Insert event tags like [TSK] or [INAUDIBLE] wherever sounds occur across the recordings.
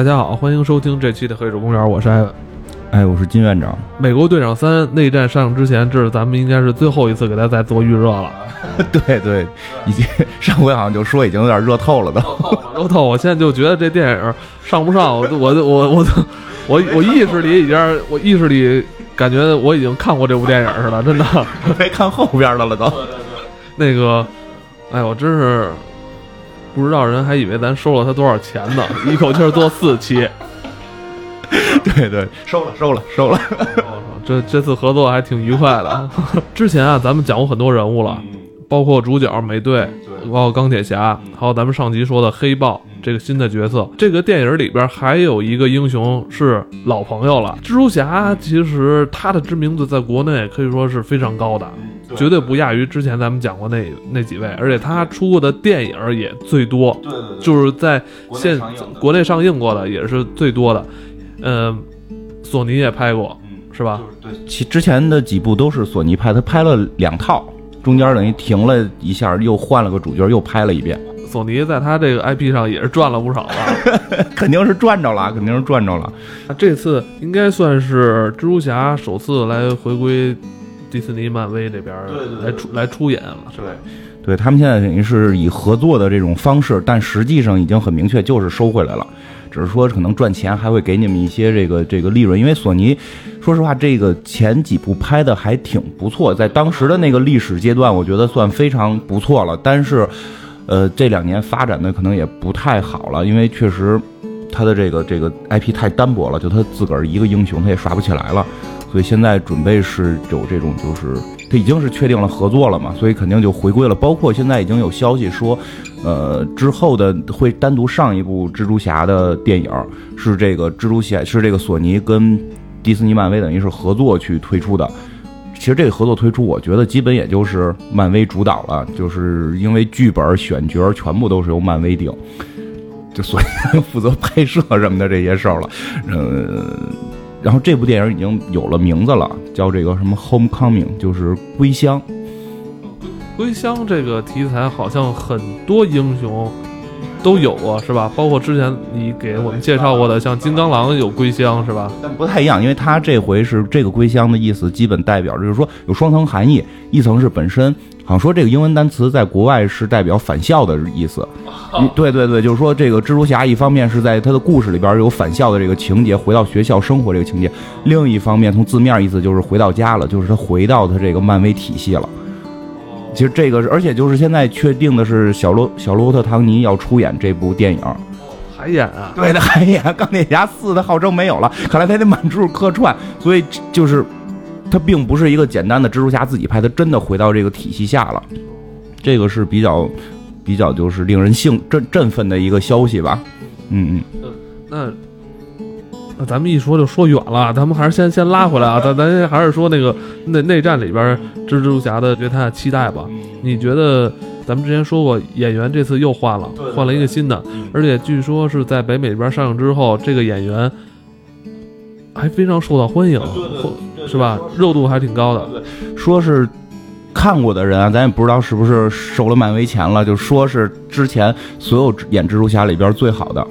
大家好，欢迎收听这期的《黑水公园》，我是艾文。哎，我是金院长。美国队长三内战上映之前，这是咱们应该是最后一次给大家再做预热了。[LAUGHS] 对对，已经上回好像就说已经有点热透了都。[LAUGHS] 热透！我现在就觉得这电影上不上，我我我我我我意识里已经，我意识里感觉我已经看过这部电影似的，真的。[LAUGHS] 没看后边的了都。那个，哎，我真是不知道，人还以为咱收了他多少钱呢，[LAUGHS] 一口气做四期。[LAUGHS] 对对，收了收了 [LAUGHS] 收了。这这次合作还挺愉快的。之前啊，咱们讲过很多人物了，包括主角美队，包括钢铁侠，还有咱们上集说的黑豹这个新的角色。这个电影里边还有一个英雄是老朋友了，蜘蛛侠。其实他的知名度在国内可以说是非常高的，绝对不亚于之前咱们讲过那那几位。而且他出过的电影也最多，对对对，就是在现国内上映过的也是最多的。嗯，索尼也拍过，是吧？对，其之前的几部都是索尼拍，他拍了两套，中间等于停了一下，又换了个主角，又拍了一遍。索尼在他这个 IP 上也是赚了不少了，[LAUGHS] 肯定是赚着了，肯定是赚着了。那这次应该算是蜘蛛侠首次来回归迪士尼、漫威这边来出来出演了，是吧？对他们现在等于是以合作的这种方式，但实际上已经很明确，就是收回来了。只是说可能赚钱，还会给你们一些这个这个利润，因为索尼，说实话，这个前几部拍的还挺不错，在当时的那个历史阶段，我觉得算非常不错了。但是，呃，这两年发展的可能也不太好了，因为确实他的这个这个 IP 太单薄了，就他自个儿一个英雄他也刷不起来了，所以现在准备是有这种就是他已经是确定了合作了嘛，所以肯定就回归了。包括现在已经有消息说。呃，之后的会单独上一部蜘蛛侠的电影，是这个蜘蛛侠是这个索尼跟迪士尼漫威等于是合作去推出的。其实这个合作推出，我觉得基本也就是漫威主导了，就是因为剧本选角全部都是由漫威定，就索尼 [LAUGHS] 负责拍摄什么的这些事儿了。嗯，然后这部电影已经有了名字了，叫这个什么 Homecoming，就是归乡。归乡这个题材好像很多英雄都有啊，是吧？包括之前你给我们介绍过的，像金刚狼有归乡，是吧？但不太一样，因为它这回是这个归乡的意思，基本代表着就是说有双层含义，一层是本身好像说这个英文单词在国外是代表返校的意思。对对对，就是说这个蜘蛛侠一方面是在他的故事里边有返校的这个情节，回到学校生活这个情节；另一方面从字面意思就是回到家了，就是他回到他这个漫威体系了。其实这个，而且就是现在确定的是小罗小罗伯特唐尼要出演这部电影，还演啊？对的，还演《钢铁侠四》的号称没有了，看来他得满处客串，所以就是他并不是一个简单的蜘蛛侠自己拍，它真的回到这个体系下了，这个是比较比较就是令人兴振振奋的一个消息吧。嗯嗯，那。那咱们一说就说远了，咱们还是先先拉回来啊，咱咱还是说那个内内战里边蜘蛛侠的对他的期待吧。你觉得咱们之前说过演员这次又换了，换了一个新的，而且据说是在北美这边上映之后，这个演员还非常受到欢迎，是吧？热度还挺高的。说是看过的人啊，咱也不知道是不是收了漫威钱了，就说是之前所有演蜘蛛侠里边最好的。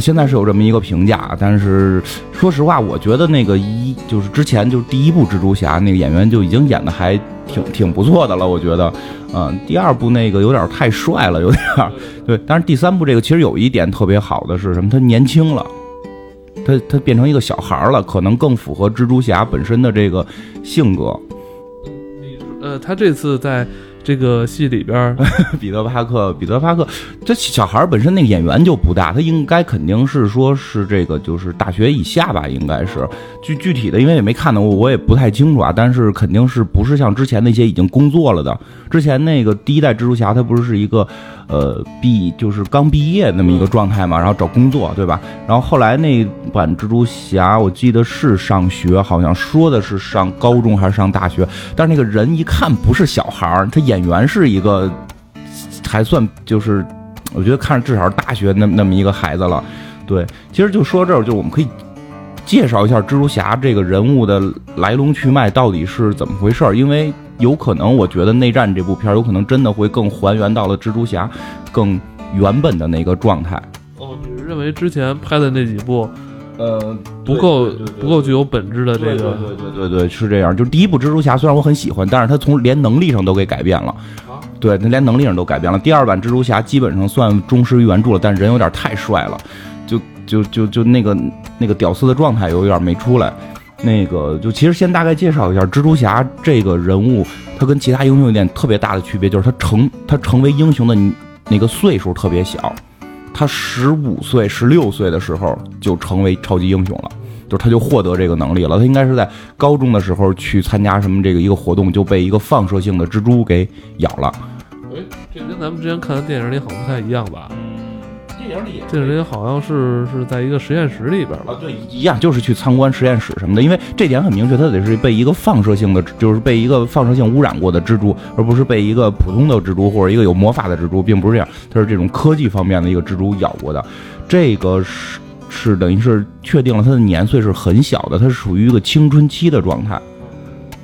现在是有这么一个评价，但是说实话，我觉得那个一就是之前就是第一部蜘蛛侠那个演员就已经演的还挺挺不错的了，我觉得，嗯，第二部那个有点太帅了，有点对，但是第三部这个其实有一点特别好的是什么？他年轻了，他他变成一个小孩了，可能更符合蜘蛛侠本身的这个性格。呃，他这次在。这个戏里边，[LAUGHS] 彼得·帕克，彼得·帕克，这小孩本身那个演员就不大，他应该肯定是说是这个就是大学以下吧，应该是具具体的，因为也没看到，我我也不太清楚啊。但是肯定是不是像之前那些已经工作了的，之前那个第一代蜘蛛侠，他不是是一个。呃，毕就是刚毕业那么一个状态嘛，然后找工作，对吧？然后后来那版蜘蛛侠，我记得是上学，好像说的是上高中还是上大学，但是那个人一看不是小孩儿，他演员是一个还算就是，我觉得看至少是大学那那么一个孩子了。对，其实就说这儿，就我们可以介绍一下蜘蛛侠这个人物的来龙去脉到底是怎么回事儿，因为。有可能，我觉得《内战》这部片儿有可能真的会更还原到了蜘蛛侠更原本的那个状态。哦，你是认为之前拍的那几部，呃，不够不够具有本质的这个，对对对对对，是这样。就是第一部蜘蛛侠虽然我很喜欢，但是他从连能力上都给改变了，对他连能力上都改变了。第二版蜘蛛侠基本上算忠实于原著了，但人有点太帅了，就就就就那个那个屌丝的状态有点没出来。那个就其实先大概介绍一下蜘蛛侠这个人物，他跟其他英雄有点特别大的区别，就是他成他成为英雄的那个岁数特别小，他十五岁、十六岁的时候就成为超级英雄了，就是他就获得这个能力了。他应该是在高中的时候去参加什么这个一个活动，就被一个放射性的蜘蛛给咬了。哎，这跟咱们之前看的电影里好像不太一样吧？电影里，电影里好像是是在一个实验室里边吧？对，一样，就是去参观实验室什么的。因为这点很明确，它得是被一个放射性的，就是被一个放射性污染过的蜘蛛，而不是被一个普通的蜘蛛或者一个有魔法的蜘蛛，并不是这样。它是这种科技方面的一个蜘蛛咬过的。这个是是等于是确定了它的年岁是很小的，它是属于一个青春期的状态。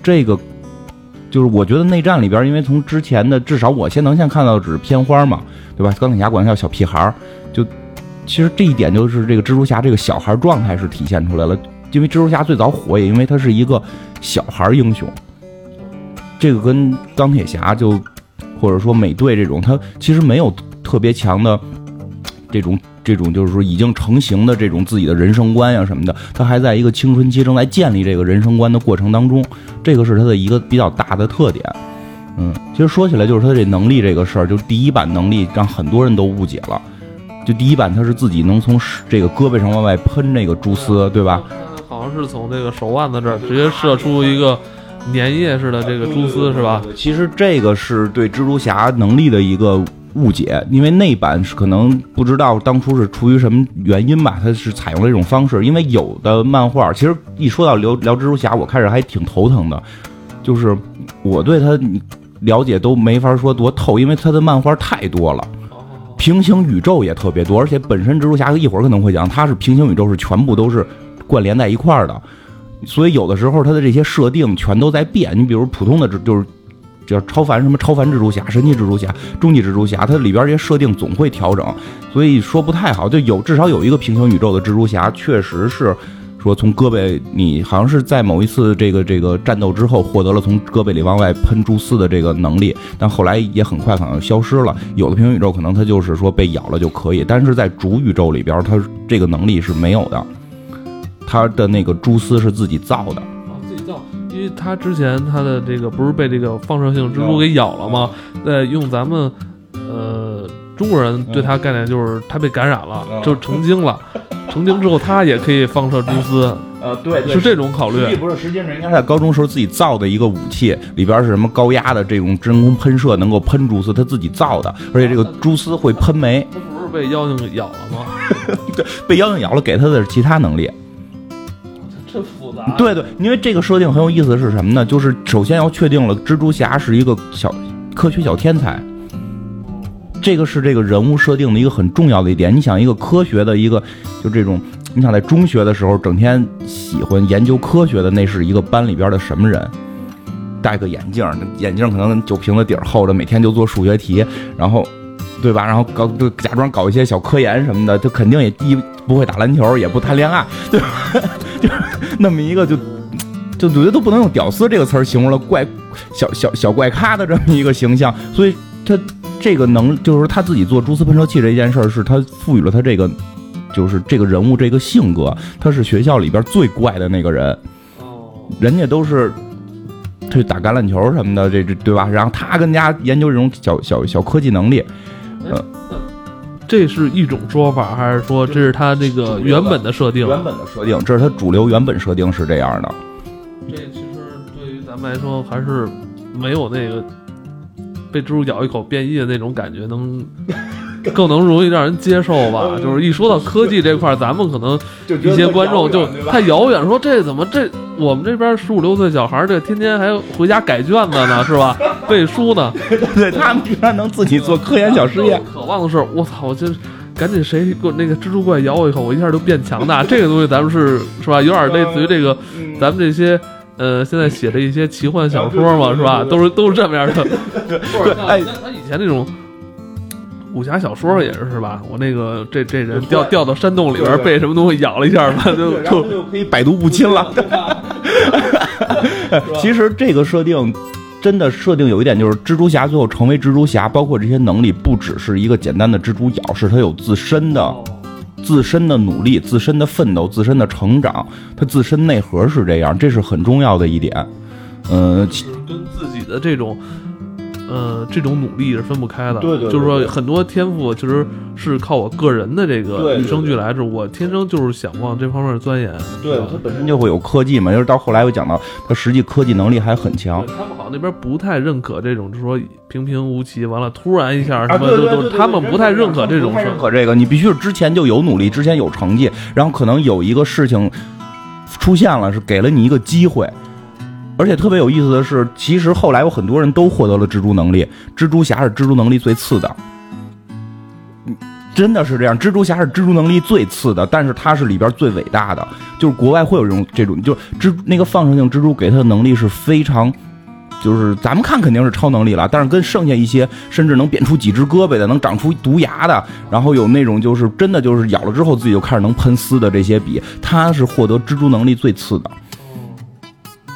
这个就是我觉得内战里边，因为从之前的至少我先能先看到只是片花嘛，对吧？钢铁侠管他叫小屁孩儿。就其实这一点就是这个蜘蛛侠这个小孩状态是体现出来了，因为蜘蛛侠最早火也因为他是一个小孩英雄，这个跟钢铁侠就或者说美队这种，他其实没有特别强的这种这种就是说已经成型的这种自己的人生观呀什么的，他还在一个青春期正在建立这个人生观的过程当中，这个是他的一个比较大的特点。嗯，其实说起来就是他这能力这个事儿，就第一版能力让很多人都误解了。就第一版，他是自己能从这个胳膊上往外喷那个蛛丝，对吧？好像是从这个手腕子这儿直接射出一个粘液似的这个蛛丝，是吧？其实这个是对蜘蛛侠能力的一个误解，因为那版是可能不知道当初是出于什么原因吧，它是采用了这种方式。因为有的漫画，其实一说到聊聊蜘蛛侠，我开始还挺头疼的，就是我对他了解都没法说多透，因为他的漫画太多了。平行宇宙也特别多，而且本身蜘蛛侠一会儿可能会讲，它是平行宇宙是全部都是关联在一块儿的，所以有的时候它的这些设定全都在变。你比如普通的蜘就是叫超凡什么超凡蜘蛛侠、神奇蜘蛛侠、终极蜘蛛侠，它里边这些设定总会调整，所以说不太好。就有至少有一个平行宇宙的蜘蛛侠，确实是。说从胳膊，你好像是在某一次这个这个战斗之后获得了从胳膊里往外喷蛛丝的这个能力，但后来也很快好像消失了。有的平行宇宙可能它就是说被咬了就可以，但是在主宇宙里边，它这个能力是没有的。它的那个蛛丝是自己造的，因为他之前他的这个不是被这个放射性蜘蛛给咬了吗？在用咱们呃中国人对他概念就是他被感染了，就成精了。[LAUGHS] 成精之后，他也可以放射蛛丝。呃，对，是这种考虑。实际不是，实际上应该在高中时候自己造的一个武器，里边是什么高压的这种真空喷射，能够喷蛛丝，他自己造的，而且这个蛛丝会喷煤。他不是被妖精咬了吗？[LAUGHS] 对，被妖精咬了，给他的是其他能力。复杂。对对，因为这个设定很有意思是什么呢？就是首先要确定了蜘蛛侠是一个小科学小天才。这个是这个人物设定的一个很重要的一点。你想，一个科学的一个，就这种，你想在中学的时候整天喜欢研究科学的，那是一个班里边的什么人？戴个眼镜，眼镜可能酒瓶子底儿厚的，每天就做数学题，然后，对吧？然后搞就假装搞一些小科研什么的，他肯定也一不会打篮球，也不谈恋爱，对吧？[LAUGHS] 就那么一个，就就觉得都不能用“屌丝”这个词儿形容了，怪小小小怪咖的这么一个形象，所以他。这个能就是他自己做蛛丝喷射器这件事儿，是他赋予了他这个，就是这个人物这个性格，他是学校里边最怪的那个人。哦，人家都是去打橄榄球什么的，这这对吧？然后他跟家研究这种小小小科技能力。呃，这是一种说法，还是说这是他这个原本的设定？原本的设定，这是他主流原本设定是这样的。这其实对于咱们来说，还是没有那个。被蜘蛛咬一口变异的那种感觉，能更能容易让人接受吧？就是一说到科技这块，咱们可能一些观众就太遥远，说这怎么这我们这边十五六岁小孩这天天还回家改卷子呢，是吧？[LAUGHS] 背书呢？对他们 [LAUGHS] 居然能自己做科研小实验。渴望的是，我操！我就赶紧谁给我那个蜘蛛怪咬我一口，我一下就变强大。这个东西咱们是是吧？有点类似于这个咱们这些。呃，现在写的一些奇幻小说嘛，是吧？都是都是这么样的。[LAUGHS] 对，哎，他以前那种武侠小说也是是吧？我那个这这人掉掉到山洞里边，被什么东西咬了一下，就就就可以百毒不侵了。[LAUGHS] 其实这个设定真的设定有一点，就是蜘蛛侠最后成为蜘蛛侠，包括这些能力，不只是一个简单的蜘蛛咬，是他有自身的、自身的努力、自身的奋斗、自身的成长，他自身内核是这样，这是很重要的一点。嗯，跟自己的这种。呃，这种努力是分不开的。对对，就是说很多天赋其实是靠我个人的这个与生俱来，是我天生就是想往这方面钻研。对，他本身就会有科技嘛，就是到后来我讲到他实际科技能力还很强。他们好像那边不太认可这种，就是说平平无奇，完了突然一下什么都都，他们不太认可这种。认可这个，你必须是之前就有努力，之前有成绩，然后可能有一个事情出现了，是给了你一个机会。而且特别有意思的是，其实后来有很多人都获得了蜘蛛能力，蜘蛛侠是蜘蛛能力最次的，真的是这样。蜘蛛侠是蜘蛛能力最次的，但是他是里边最伟大的。就是国外会有这种这种，就蜘那个放射性蜘蛛给他的能力是非常，就是咱们看肯定是超能力了，但是跟剩下一些甚至能变出几只胳膊的，能长出毒牙的，然后有那种就是真的就是咬了之后自己就开始能喷丝的这些比，他是获得蜘蛛能力最次的。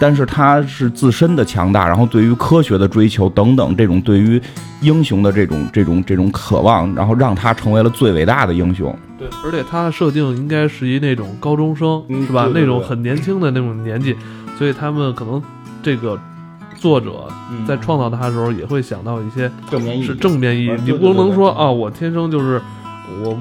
但是他是自身的强大，然后对于科学的追求等等，这种对于英雄的这种这种这种渴望，然后让他成为了最伟大的英雄。对，而且他的设定应该是一那种高中生，是吧？那种很年轻的那种年纪，所以他们可能这个作者在创造他的时候也会想到一些正面意义，是正面意义。你不能说啊，我天生就是我。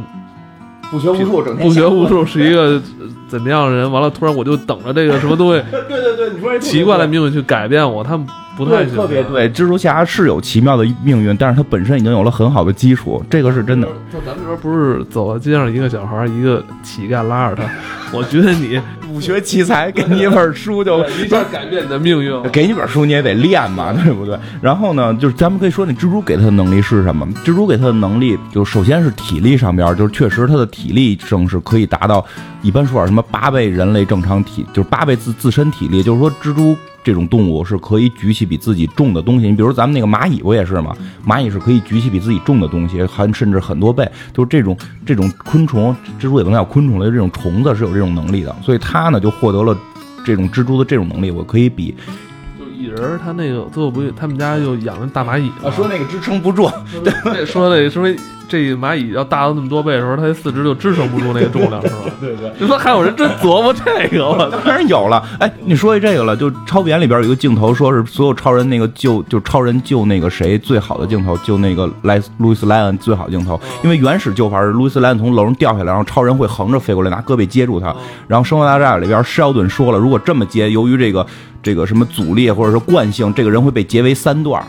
不学无术，整天不学无术是一个怎么样的人？完了，突然我就等着这个什么东西，[LAUGHS] 对对对，你说奇怪的命运去改变我，他们不太特别对。蜘蛛侠是有奇妙的命运，但是他本身已经有了很好的基础，这个是真的。就咱们这边不是走在街上，一个小孩，一个乞丐拉着他，[LAUGHS] 我觉得你不学奇才，给你一本书就一下改变你的命运。给你本书你也得练嘛，对不对？然后呢，就是咱们可以说，那蜘蛛给他的能力是什么？蜘蛛给他的能力，就首先是体力上边，就是确实他的体力正是可以达到一般说法什么八倍人类正常体，就是八倍自自身体力，就是说蜘蛛。这种动物是可以举起比自己重的东西，你比如咱们那个蚂蚁不也是吗？蚂蚁是可以举起比自己重的东西，还甚至很多倍。就是这种这种昆虫，蜘蛛也能叫昆虫的这种虫子是有这种能力的，所以它呢就获得了这种蜘蛛的这种能力。我可以比，就蚁人他那个最后不，他们家就养了大蚂蚁啊，说那个支撑不住，[LAUGHS] 对，说那个说。这蚂蚁要大了那么多倍的时候，它的四肢就支撑不住那个重量，是吧？对 [LAUGHS] 对。你说还有人真琢磨这个？我 [LAUGHS] 当然有了。哎，你说起这个了，就超编里边有一个镜头，说是所有超人那个救，就超人救那个谁最好的镜头，救那个莱路易斯莱恩最好的镜头。因为原始救法是路易斯莱恩从楼上掉下来，然后超人会横着飞过来，拿胳膊接住他。然后生活大战里边施奥顿说了，如果这么接，由于这个这个什么阻力或者说惯性，这个人会被截为三段。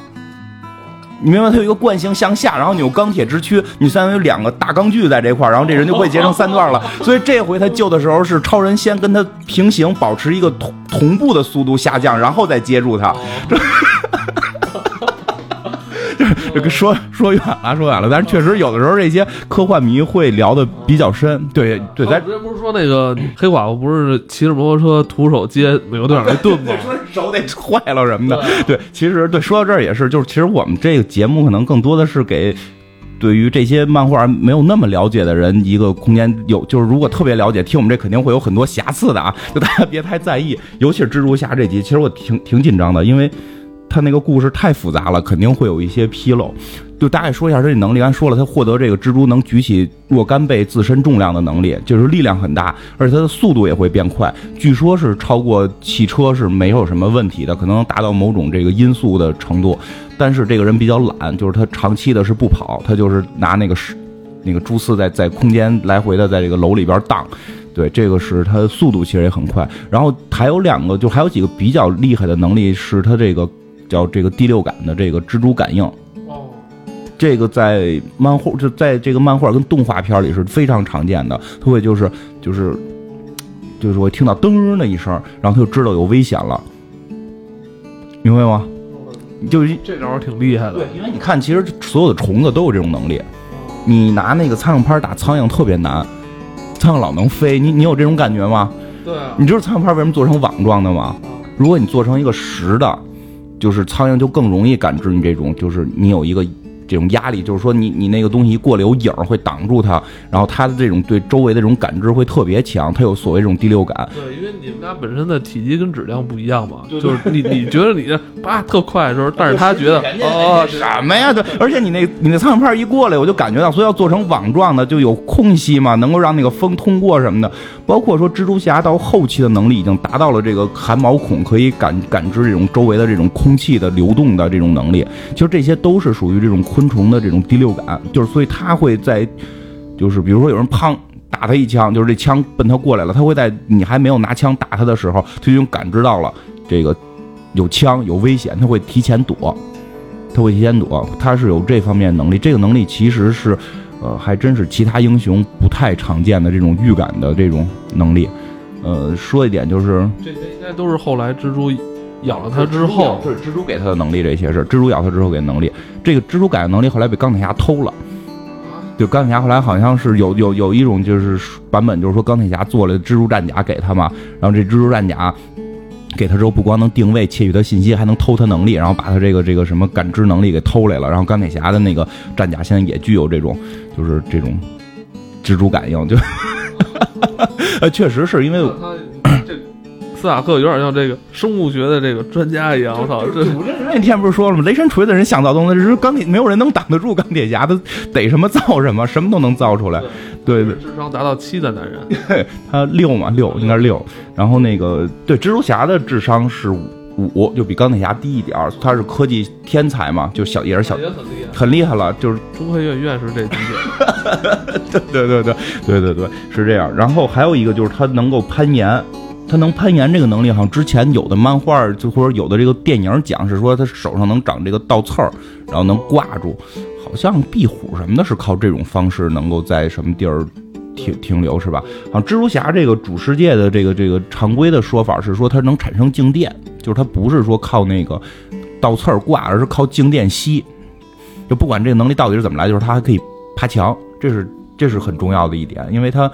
你明白，它有一个惯性向下，然后你有钢铁之躯，你相当于两个大钢锯在这块儿，然后这人就会截成三段了。[LAUGHS] 所以这回他救的时候是超人先跟他平行，保持一个同同步的速度下降，然后再接住他。这 [LAUGHS] 个说说远了，说远了，但是确实有的时候这些科幻迷会聊的比较深。对对，咱之前不是说那个黑寡妇不是骑着摩托车徒手接美国队长那盾吗？说手得坏了什么的。对，其实对说到这儿也是，就是其实我们这个节目可能更多的是给对于这些漫画没有那么了解的人一个空间。有就是如果特别了解，听我们这肯定会有很多瑕疵的啊，就大家别太在意。尤其是蜘蛛侠这集，其实我挺挺紧张的，因为。他那个故事太复杂了，肯定会有一些纰漏。就大概说一下这能力。刚才说了，他获得这个蜘蛛能举起若干倍自身重量的能力，就是力量很大，而且它的速度也会变快。据说是超过汽车是没有什么问题的，可能达到某种这个音速的程度。但是这个人比较懒，就是他长期的是不跑，他就是拿那个是那个蛛丝在在空间来回的在这个楼里边荡。对，这个是他的速度其实也很快。然后还有两个，就还有几个比较厉害的能力，是他这个。叫这个第六感的这个蜘蛛感应，哦，这个在漫画就在这个漫画跟动画片里是非常常见的。他会就是就是就是我听到噔的一声，然后他就知道有危险了，明白吗？就是这招挺厉害的。对，因为你看，其实所有的虫子都有这种能力。你拿那个苍蝇拍打苍蝇特别难，苍蝇老能飞。你你有这种感觉吗？对。你知道苍蝇拍为什么做成网状的吗？如果你做成一个实的。就是苍蝇就更容易感知你这种，就是你有一个这种压力，就是说你你那个东西一过来有影儿会挡住它，然后它的这种对周围的这种感知会特别强，它有所谓这种第六感。对，因为你们俩本身的体积跟质量不一样嘛，就是你你觉得你这叭特快的时候，但是他觉得哦什么呀？[LAUGHS] 对，而且你那你那苍蝇拍一过来，我就感觉到，所以要做成网状的，就有空隙嘛，能够让那个风通过什么的。包括说蜘蛛侠到后期的能力已经达到了这个含毛孔可以感感知这种周围的这种空气的流动的这种能力，其实这些都是属于这种昆虫的这种第六感，就是所以它会在，就是比如说有人砰打他一枪，就是这枪奔他过来了，他会在你还没有拿枪打他的时候，他已经感知到了这个有枪有危险，他会提前躲，他会提前躲，他是有这方面能力，这个能力其实是，呃，还真是其他英雄不太常见的这种预感的这种能力。呃，说一点就是，这些应该都是后来蜘蛛咬了他之后，是蜘蛛给他的能力，这些是蜘蛛咬他之后给的能力。这个蜘蛛改的能力后来被钢铁侠偷了。就钢铁侠后来好像是有有有一种就是版本，就是说钢铁侠做了蜘蛛战甲给他嘛，然后这蜘蛛战甲给他之后，不光能定位窃取他信息，还能偷他能力，然后把他这个这个什么感知能力给偷来了。然后钢铁侠的那个战甲现在也具有这种就是这种蜘蛛感应，就 [LAUGHS] 呃确实是因为他这斯塔克有点像这个生物学的这个专家一样，我操，这那天不是说了吗？雷神锤的人想造东西，只是钢铁没有人能挡得住钢铁侠，他逮什么造什么，什么都能造出来。对对，智商达到七的男人，[LAUGHS] 他六嘛六应该是六。然后那个对蜘蛛侠的智商是五，就比钢铁侠低一点儿。他是科技天才嘛，就小也是小也很厉害，很厉害了，就是中科院院士这级别。[LAUGHS] 对对对对对对对是这样。然后还有一个就是他能够攀岩。他能攀岩这个能力，好像之前有的漫画就或者有的这个电影讲是说他手上能长这个倒刺儿，然后能挂住，好像壁虎什么的是靠这种方式能够在什么地儿停停留是吧？好像蜘蛛侠这个主世界的这个这个常规的说法是说它能产生静电，就是它不是说靠那个倒刺儿挂，而是靠静电吸。就不管这个能力到底是怎么来，就是它还可以爬墙，这是这是很重要的一点，因为它。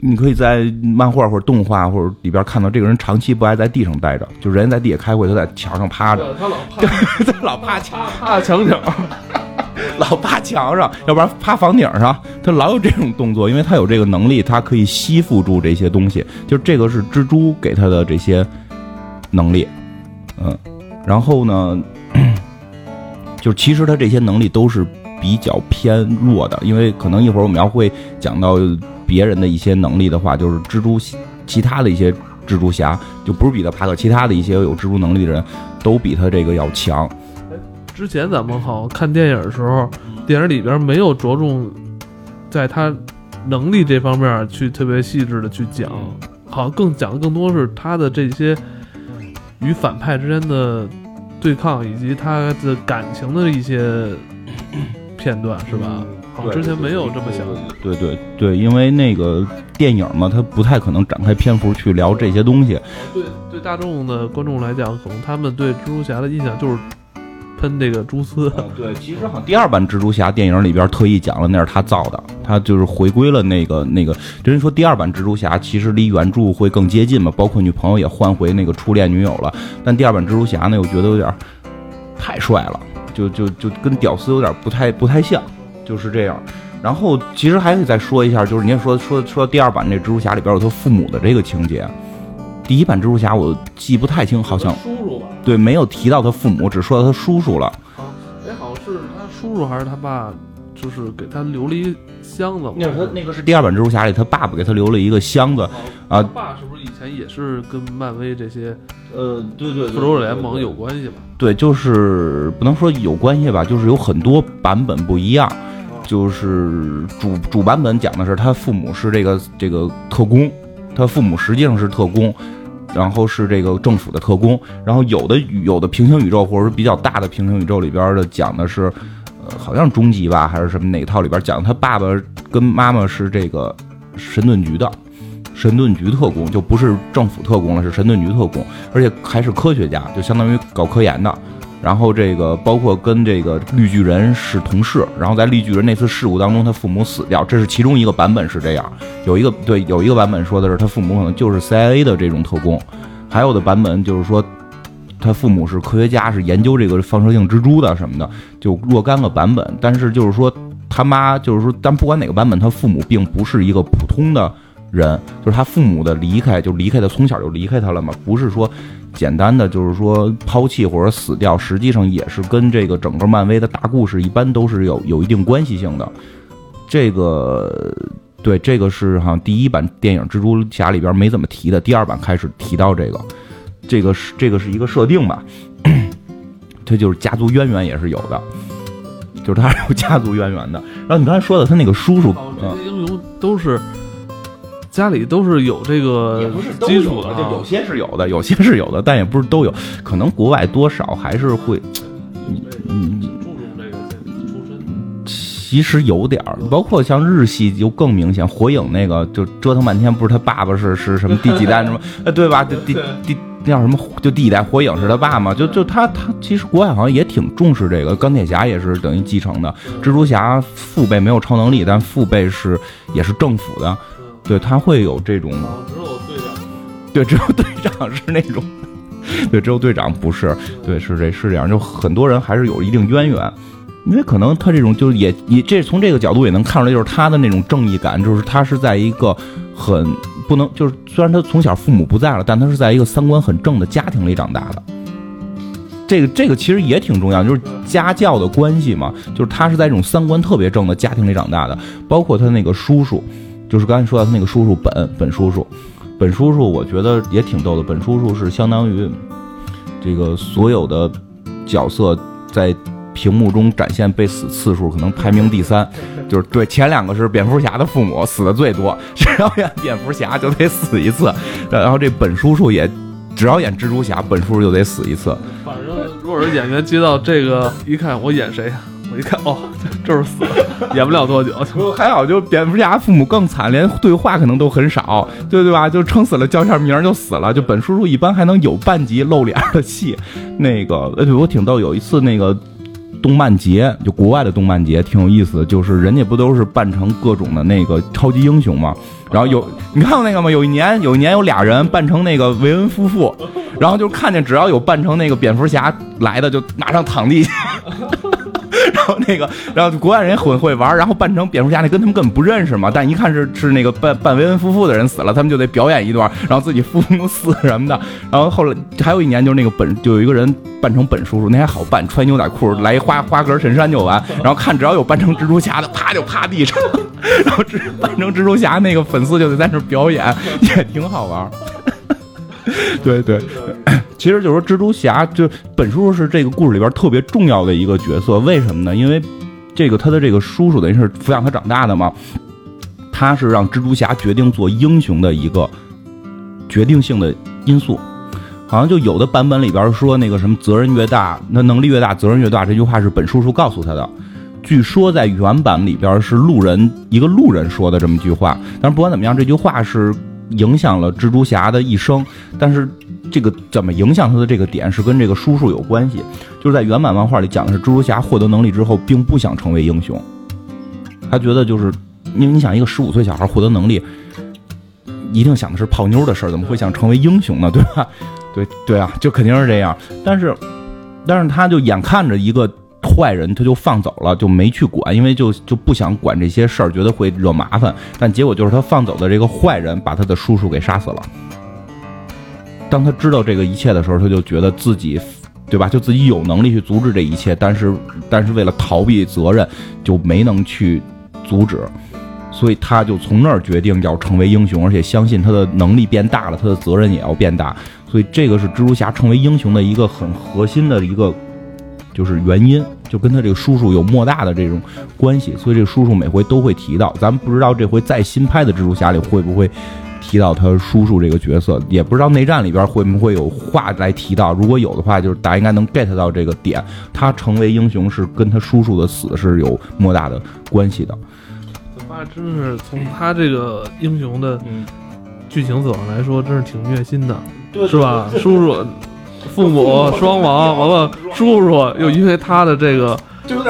你可以在漫画或者动画或者里边看到这个人长期不爱在地上待着，就人在地下开会，他在墙上趴着，他老趴，他老趴墙趴墙角，[LAUGHS] 老趴墙上，要不然趴房顶上，他老有这种动作，因为他有这个能力，他可以吸附住这些东西，就这个是蜘蛛给他的这些能力，嗯，然后呢，[COUGHS] 就其实他这些能力都是比较偏弱的，因为可能一会儿我们要会讲到。别人的一些能力的话，就是蜘蛛，其他的一些蜘蛛侠就不是彼得帕克，其他的一些有蜘蛛能力的人都比他这个要强。之前咱们好像看电影的时候，电影里边没有着重在他能力这方面去特别细致的去讲，好像更讲的更多是他的这些与反派之间的对抗，以及他的感情的一些片段，是吧？之前没有这么想，对对对，因为那个电影嘛，它不太可能展开篇幅去聊这些东西。对对，大众的观众来讲，可能他们对蜘蛛侠的印象就是喷这个蛛丝。对，其实好像第二版蜘蛛侠电影里边特意讲了，那是他造的，他就是回归了那个那个。人说第二版蜘蛛侠其实离原著会更接近嘛，包括女朋友也换回那个初恋女友了。但第二版蜘蛛侠呢，我觉得有点太帅了，就就就跟屌丝有点不太不太像。就是这样，然后其实还可以再说一下，就是您说说说第二版这蜘蛛侠里边有他父母的这个情节，第一版蜘蛛侠我记不太清，好像叔叔吧？对，没有提到他父母，只说到他叔叔了。啊，哎，好像是他叔叔还是他爸，就是给他留了一箱子。那是他那个是第二版蜘蛛侠里他爸爸给他留了一个箱子啊。他爸是不是以前也是跟漫威这些呃，对对，复仇者联盟有关系吧？对，就是不能说有关系吧，就是有很多版本不一样。就是主主版本讲的是他父母是这个这个特工，他父母实际上是特工，然后是这个政府的特工。然后有的有的平行宇宙或者是比较大的平行宇宙里边的讲的是，呃，好像终极吧还是什么哪套里边讲他爸爸跟妈妈是这个神盾局的神盾局特工，就不是政府特工了，是神盾局特工，而且还是科学家，就相当于搞科研的。然后这个包括跟这个绿巨人是同事，然后在绿巨人那次事故当中，他父母死掉，这是其中一个版本是这样。有一个对，有一个版本说的是他父母可能就是 CIA 的这种特工，还有的版本就是说他父母是科学家，是研究这个放射性蜘蛛的什么的，就若干个版本。但是就是说他妈就是说，但不管哪个版本，他父母并不是一个普通的人，就是他父母的离开，就离开他从小就离开他了嘛，不是说简单的就是说抛弃或者死掉，实际上也是跟这个整个漫威的大故事一般都是有有一定关系性的。这个。对，这个是好像第一版电影《蜘蛛侠》里边没怎么提的，第二版开始提到这个，这个是这个是一个设定吧，[COUGHS] 他就是家族渊源也是有的，就是他是有家族渊源的。然后你刚才说的他那个叔叔，这些英雄都是家里都是有这个基础的，就有些是有的，有些是有的，但也不是都有，可能国外多少还是会，嗯嗯。其实有点儿，包括像日系就更明显，火影那个就折腾半天，不是他爸爸是是什么第几代什么？[LAUGHS] 呃，对吧？第第第叫什么？就第一代火影是他爸嘛？就就他他其实国外好像也挺重视这个，钢铁侠也是等于继承的，蜘蛛侠父辈没有超能力，但父辈是也是政府的，对他会有这种。只有队长。对，只有队长是那种。对，只有队长不是。对，是这是这样，就很多人还是有一定渊源。因为可能他这种就是也也这从这个角度也能看出来，就是他的那种正义感，就是他是在一个很不能就是虽然他从小父母不在了，但他是在一个三观很正的家庭里长大的。这个这个其实也挺重要，就是家教的关系嘛，就是他是在这种三观特别正的家庭里长大的。包括他那个叔叔，就是刚才说到他那个叔叔本本叔叔，本叔叔我觉得也挺逗的。本叔叔是相当于这个所有的角色在。屏幕中展现被死次数可能排名第三，就是对前两个是蝙蝠侠的父母死的最多，只要演蝙蝠侠就得死一次，然后这本叔叔也只要演蜘蛛侠，本叔叔就得死一次。反正如果是演员接到这个一看我演谁，我一看哦，[LAUGHS] 就是死了，演不了多久。[LAUGHS] 还好就蝙蝠侠父母更惨，连对话可能都很少，对对吧？就撑死了叫一下名就死了。就本叔叔一般还能有半集露脸的戏，那个呃对我挺逗，有一次那个。动漫节就国外的动漫节挺有意思的，就是人家不都是扮成各种的那个超级英雄嘛？然后有你看过那个吗？有一年有一年有俩人扮成那个维恩夫妇，然后就看见只要有扮成那个蝙蝠侠来的，就马上躺地下。然后那个，然后国外人也很会玩，然后扮成蝙蝠侠那跟他们根本不认识嘛，但一看是是那个扮扮维恩夫妇的人死了，他们就得表演一段，然后自己父母死什么的。然后后来还有一年就是那个本就有一个人扮成本叔叔，那还好扮，穿牛仔裤来一花花格衬衫就完。然后看只要有扮成蜘蛛侠的，啪就趴地上，[LAUGHS] 然后扮成蜘蛛侠那个粉丝就得在那表演，也挺好玩。对 [LAUGHS] 对。[LAUGHS] 其实就是说，蜘蛛侠就本叔叔是这个故事里边特别重要的一个角色。为什么呢？因为这个他的这个叔叔等于是抚养他长大的嘛，他是让蜘蛛侠决定做英雄的一个决定性的因素。好像就有的版本里边说那个什么责任越大，那能力越大，责任越大。这句话是本叔叔告诉他的。据说在原版里边是路人一个路人说的这么一句话。但是不管怎么样，这句话是影响了蜘蛛侠的一生。但是。这个怎么影响他的这个点是跟这个叔叔有关系，就是在原版漫画里讲的是蜘蛛侠获得能力之后，并不想成为英雄，他觉得就是因为你想一个十五岁小孩获得能力，一定想的是泡妞的事儿，怎么会想成为英雄呢？对吧？对对啊，就肯定是这样。但是，但是他就眼看着一个坏人，他就放走了，就没去管，因为就就不想管这些事儿，觉得会惹麻烦。但结果就是他放走的这个坏人，把他的叔叔给杀死了。当他知道这个一切的时候，他就觉得自己，对吧？就自己有能力去阻止这一切，但是，但是为了逃避责任，就没能去阻止，所以他就从那儿决定要成为英雄，而且相信他的能力变大了，他的责任也要变大。所以这个是蜘蛛侠成为英雄的一个很核心的一个就是原因，就跟他这个叔叔有莫大的这种关系。所以这个叔叔每回都会提到，咱们不知道这回再新拍的蜘蛛侠里会不会。提到他叔叔这个角色，也不知道内战里边会不会有话来提到。如果有的话，就是大家应该能 get 到这个点。他成为英雄是跟他叔叔的死是有莫大的关系的。怎么真是从他这个英雄的剧情走向来说，真是挺虐心的，是吧？叔叔、父母双亡，完了叔叔又因为他的这个。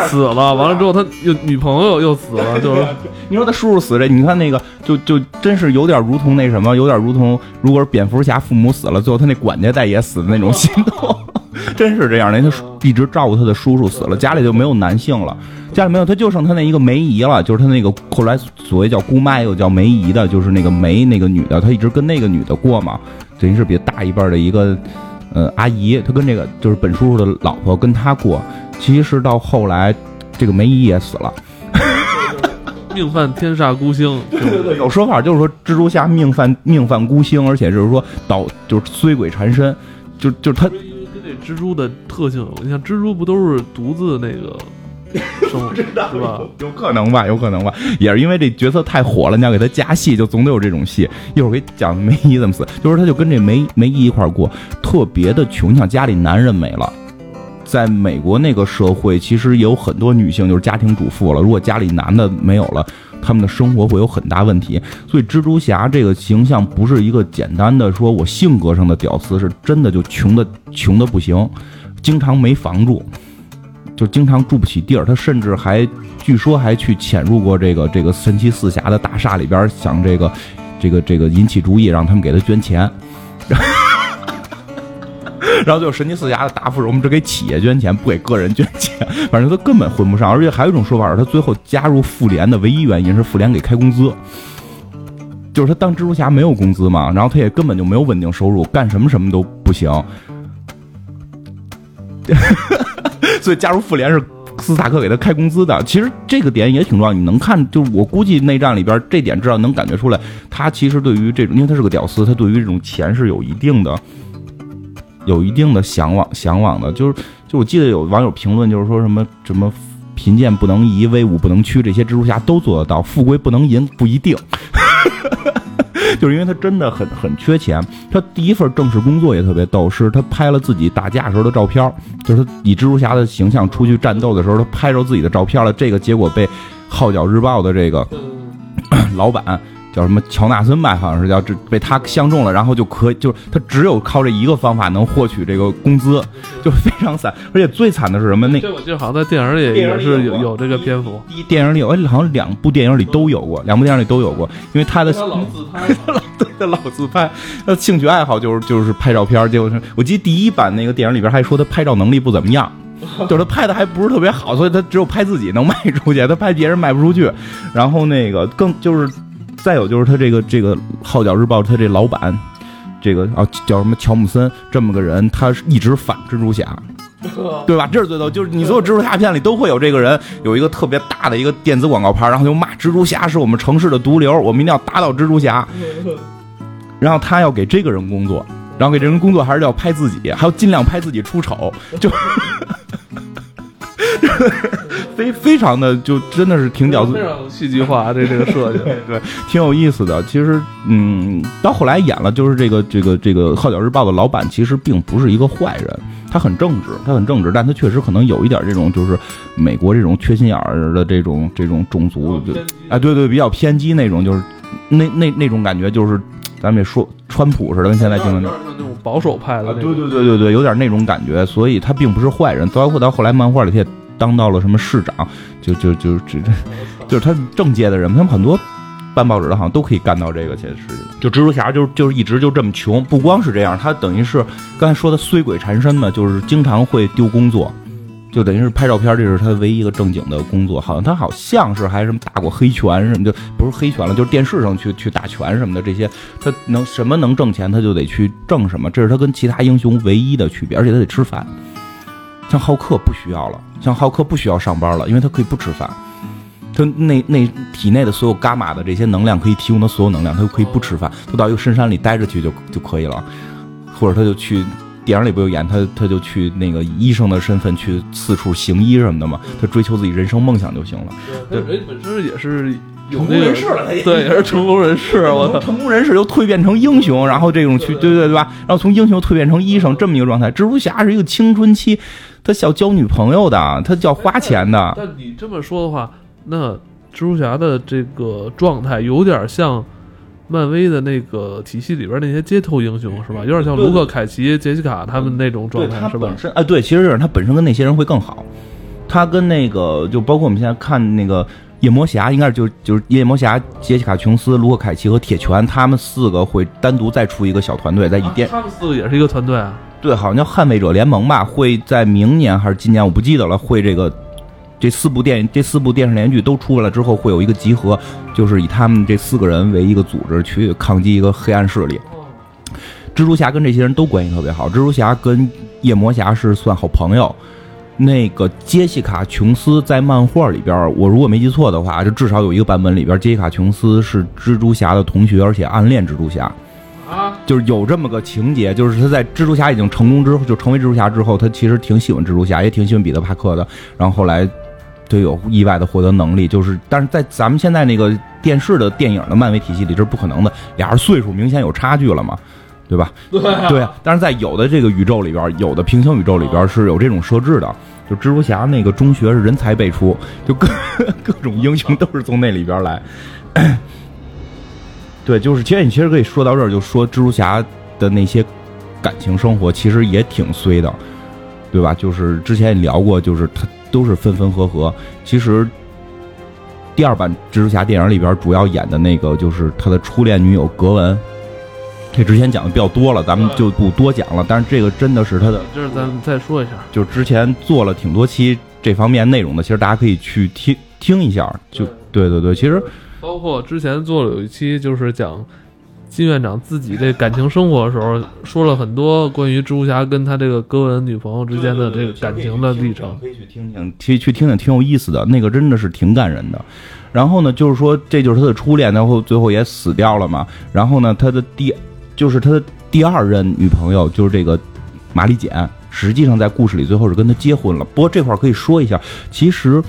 死了，完了之后他又女朋友又死了，[LAUGHS] 就是你说他叔叔死这，你看那个就就真是有点如同那什么，有点如同如果是蝙蝠侠父母死了，最后他那管家大爷死的那种心痛。[LAUGHS] 真是这样的。他一直照顾他的叔叔死了，家里就没有男性了，家里没有，他就剩他那一个梅姨了，就是他那个后来所谓叫姑妈又叫梅姨的，就是那个梅那个女的，他一直跟那个女的过嘛，等于是比大一辈的一个呃阿姨，他跟这个就是本叔叔的老婆跟他过，其实到后来这个梅姨也死了。[LAUGHS] 命犯天煞孤星，对对对，有说法就是说蜘蛛侠命犯命犯孤星，而且就是说导就是衰鬼缠身，就就他跟这蜘蛛的特性，你像蜘蛛不都是独自那个 [LAUGHS] 生是吧？有可能吧，有可能吧，也是因为这角色太火了，你要给他加戏，就总得有这种戏。一会儿给讲梅姨怎么死，就是他就跟这梅梅姨一块过，特别的穷，像家里男人没了。在美国那个社会，其实也有很多女性就是家庭主妇了。如果家里男的没有了，他们的生活会有很大问题。所以蜘蛛侠这个形象不是一个简单的说我性格上的屌丝，是真的就穷的穷的不行，经常没房住，就经常住不起地儿。他甚至还据说还去潜入过这个这个神奇四侠的大厦里边，想这个这个这个引起注意，让他们给他捐钱。[LAUGHS] 然后就神奇四侠的答复是：我们只给企业捐钱，不给个人捐钱。反正他根本混不上，而且还有一种说法是，他最后加入复联的唯一原因是复联给开工资，就是他当蜘蛛侠没有工资嘛，然后他也根本就没有稳定收入，干什么什么都不行。[LAUGHS] 所以加入复联是斯塔克给他开工资的。其实这个点也挺重要，你能看，就是我估计内战里边这点至少能感觉出来，他其实对于这种，因为他是个屌丝，他对于这种钱是有一定的。有一定的向往，向往的，就是，就我记得有网友评论，就是说什么什么贫贱不能移，威武不能屈，这些蜘蛛侠都做得到，富贵不能淫不一定，[LAUGHS] 就是因为他真的很很缺钱。他第一份正式工作也特别逗，是他拍了自己打架时候的照片，就是他以蜘蛛侠的形象出去战斗的时候，他拍着自己的照片了。这个结果被《号角日报》的这个老板。叫什么乔纳森吧，好像是叫这被他相中了，然后就可以，就是他只有靠这一个方法能获取这个工资，就非常惨。而且最惨的是什么？那这我记得好像在电影里也是有有这个篇幅。电影里有，好像两部电影里都有过，两部电影里都有过。因为他的 [LAUGHS] 老自拍，老对他老自拍，他兴趣爱好就是就是拍照片。结果是我记得第一版那个电影里边还说他拍照能力不怎么样，就是他拍的还不是特别好，所以他只有拍自己能卖出去，他拍别人卖不出去。然后那个更就是。再有就是他这个这个《号角日报》他这老板，这个啊叫什么乔姆森这么个人，他一直反蜘蛛侠，[LAUGHS] 对吧？这是最逗，就是你所有蜘蛛侠片里都会有这个人，有一个特别大的一个电子广告牌，然后就骂蜘蛛侠是我们城市的毒瘤，我们一定要打倒蜘蛛侠。[LAUGHS] 然后他要给这个人工作，然后给这人工作还是要拍自己，还要尽量拍自己出丑，就。[LAUGHS] 非非常的就真的是挺屌丝，非常戏剧化这这个设计，对，挺有意思的。其实，嗯，到后来演了，就是这个这个这个《号角日报》的老板，其实并不是一个坏人，他很正直，他很正直，但他确实可能有一点这种就是美国这种缺心眼儿的这种这种种族，就哎，对对，比较偏激那种，就是那那那种感觉，就是咱们也说川普似的，跟现在听的那种保守派的，对对对对对，有点那种感觉，所以他并不是坏人。包括到后来漫画里他也。当到了什么市长，就就就就 [LAUGHS] 就是他政界的人，他们很多办报纸的，好像都可以干到这个。其实，就蜘蛛侠，就就是一直就这么穷。不光是这样，他等于是刚才说的衰鬼缠身嘛，就是经常会丢工作，就等于是拍照片，这是他唯一一个正经的工作。好像他好像是还什么打过黑拳什么，就不是黑拳了，就是电视上去去打拳什么的这些。他能什么能挣钱，他就得去挣什么，这是他跟其他英雄唯一的区别，而且他得吃饭。像浩克不需要了，像浩克不需要上班了，因为他可以不吃饭，他那那体内的所有伽马的这些能量可以提供的所有能量，他就可以不吃饭，就到一个深山里待着去就就可以了，或者他就去电影里不有演他他就去那个医生的身份去四处行医什么的嘛，他追求自己人生梦想就行了。对，人本身也是成功人士了，对，也是成功人士，我操，成功人士又蜕变成英雄，然后这种去对对对吧？然后从英雄蜕变成医生这么一个状态，蜘蛛侠是一个青春期。他想交女朋友的，他叫花钱的。但你这么说的话，那蜘蛛侠的这个状态有点像漫威的那个体系里边那些街头英雄，是吧？有点像卢克·凯奇、杰西卡他们那种状态，是吧？哎，对，其实就是他本身跟那些人会更好。他跟那个，就包括我们现在看那个夜魔侠，应该是就就是夜魔侠、杰西卡·琼斯、卢克·凯奇和铁拳，他们四个会单独再出一个小团队，在一电。他们四个也是一个团队啊。对，好像叫捍卫者联盟吧，会在明年还是今年，我不记得了。会这个这四部电这四部电视连续剧都出来了之后，会有一个集合，就是以他们这四个人为一个组织去抗击一个黑暗势力。蜘蛛侠跟这些人都关系特别好，蜘蛛侠跟夜魔侠是算好朋友。那个杰西卡·琼斯在漫画里边，我如果没记错的话，就至少有一个版本里边，杰西卡·琼斯是蜘蛛侠的同学，而且暗恋蜘蛛侠。啊，就是有这么个情节，就是他在蜘蛛侠已经成功之后，就成为蜘蛛侠之后，他其实挺喜欢蜘蛛侠，也挺喜欢彼得·帕克的。然后后来就有意外的获得能力，就是但是在咱们现在那个电视的电影的漫威体系里，这是不可能的，俩人岁数明显有差距了嘛。对吧？对对啊，但是在有的这个宇宙里边，有的平行宇宙里边是有这种设置的，就蜘蛛侠那个中学是人才辈出，就各各种英雄都是从那里边来。对，就是其实你其实可以说到这儿，就说蜘蛛侠的那些感情生活其实也挺衰的，对吧？就是之前也聊过，就是他都是分分合合。其实第二版蜘蛛侠电影里边主要演的那个就是他的初恋女友格文。这之前讲的比较多了，咱们就不多讲了。但是这个真的是他的，就是咱们再说一下，就是之前做了挺多期这方面内容的，其实大家可以去听听一下。就对对对，其实包括之前做了有一期，就是讲金院长自己这感情生活的时候，说了很多关于蜘蛛侠跟他这个哥文女朋友之间的这个感情的历程，可以去听听，去去听听，挺有意思的。那个真的是挺感人的。然后呢，就是说这就是他的初恋，然后最后也死掉了嘛。然后呢，他的第。就是他的第二任女朋友，就是这个玛丽简，实际上在故事里最后是跟他结婚了。不过这块可以说一下，其实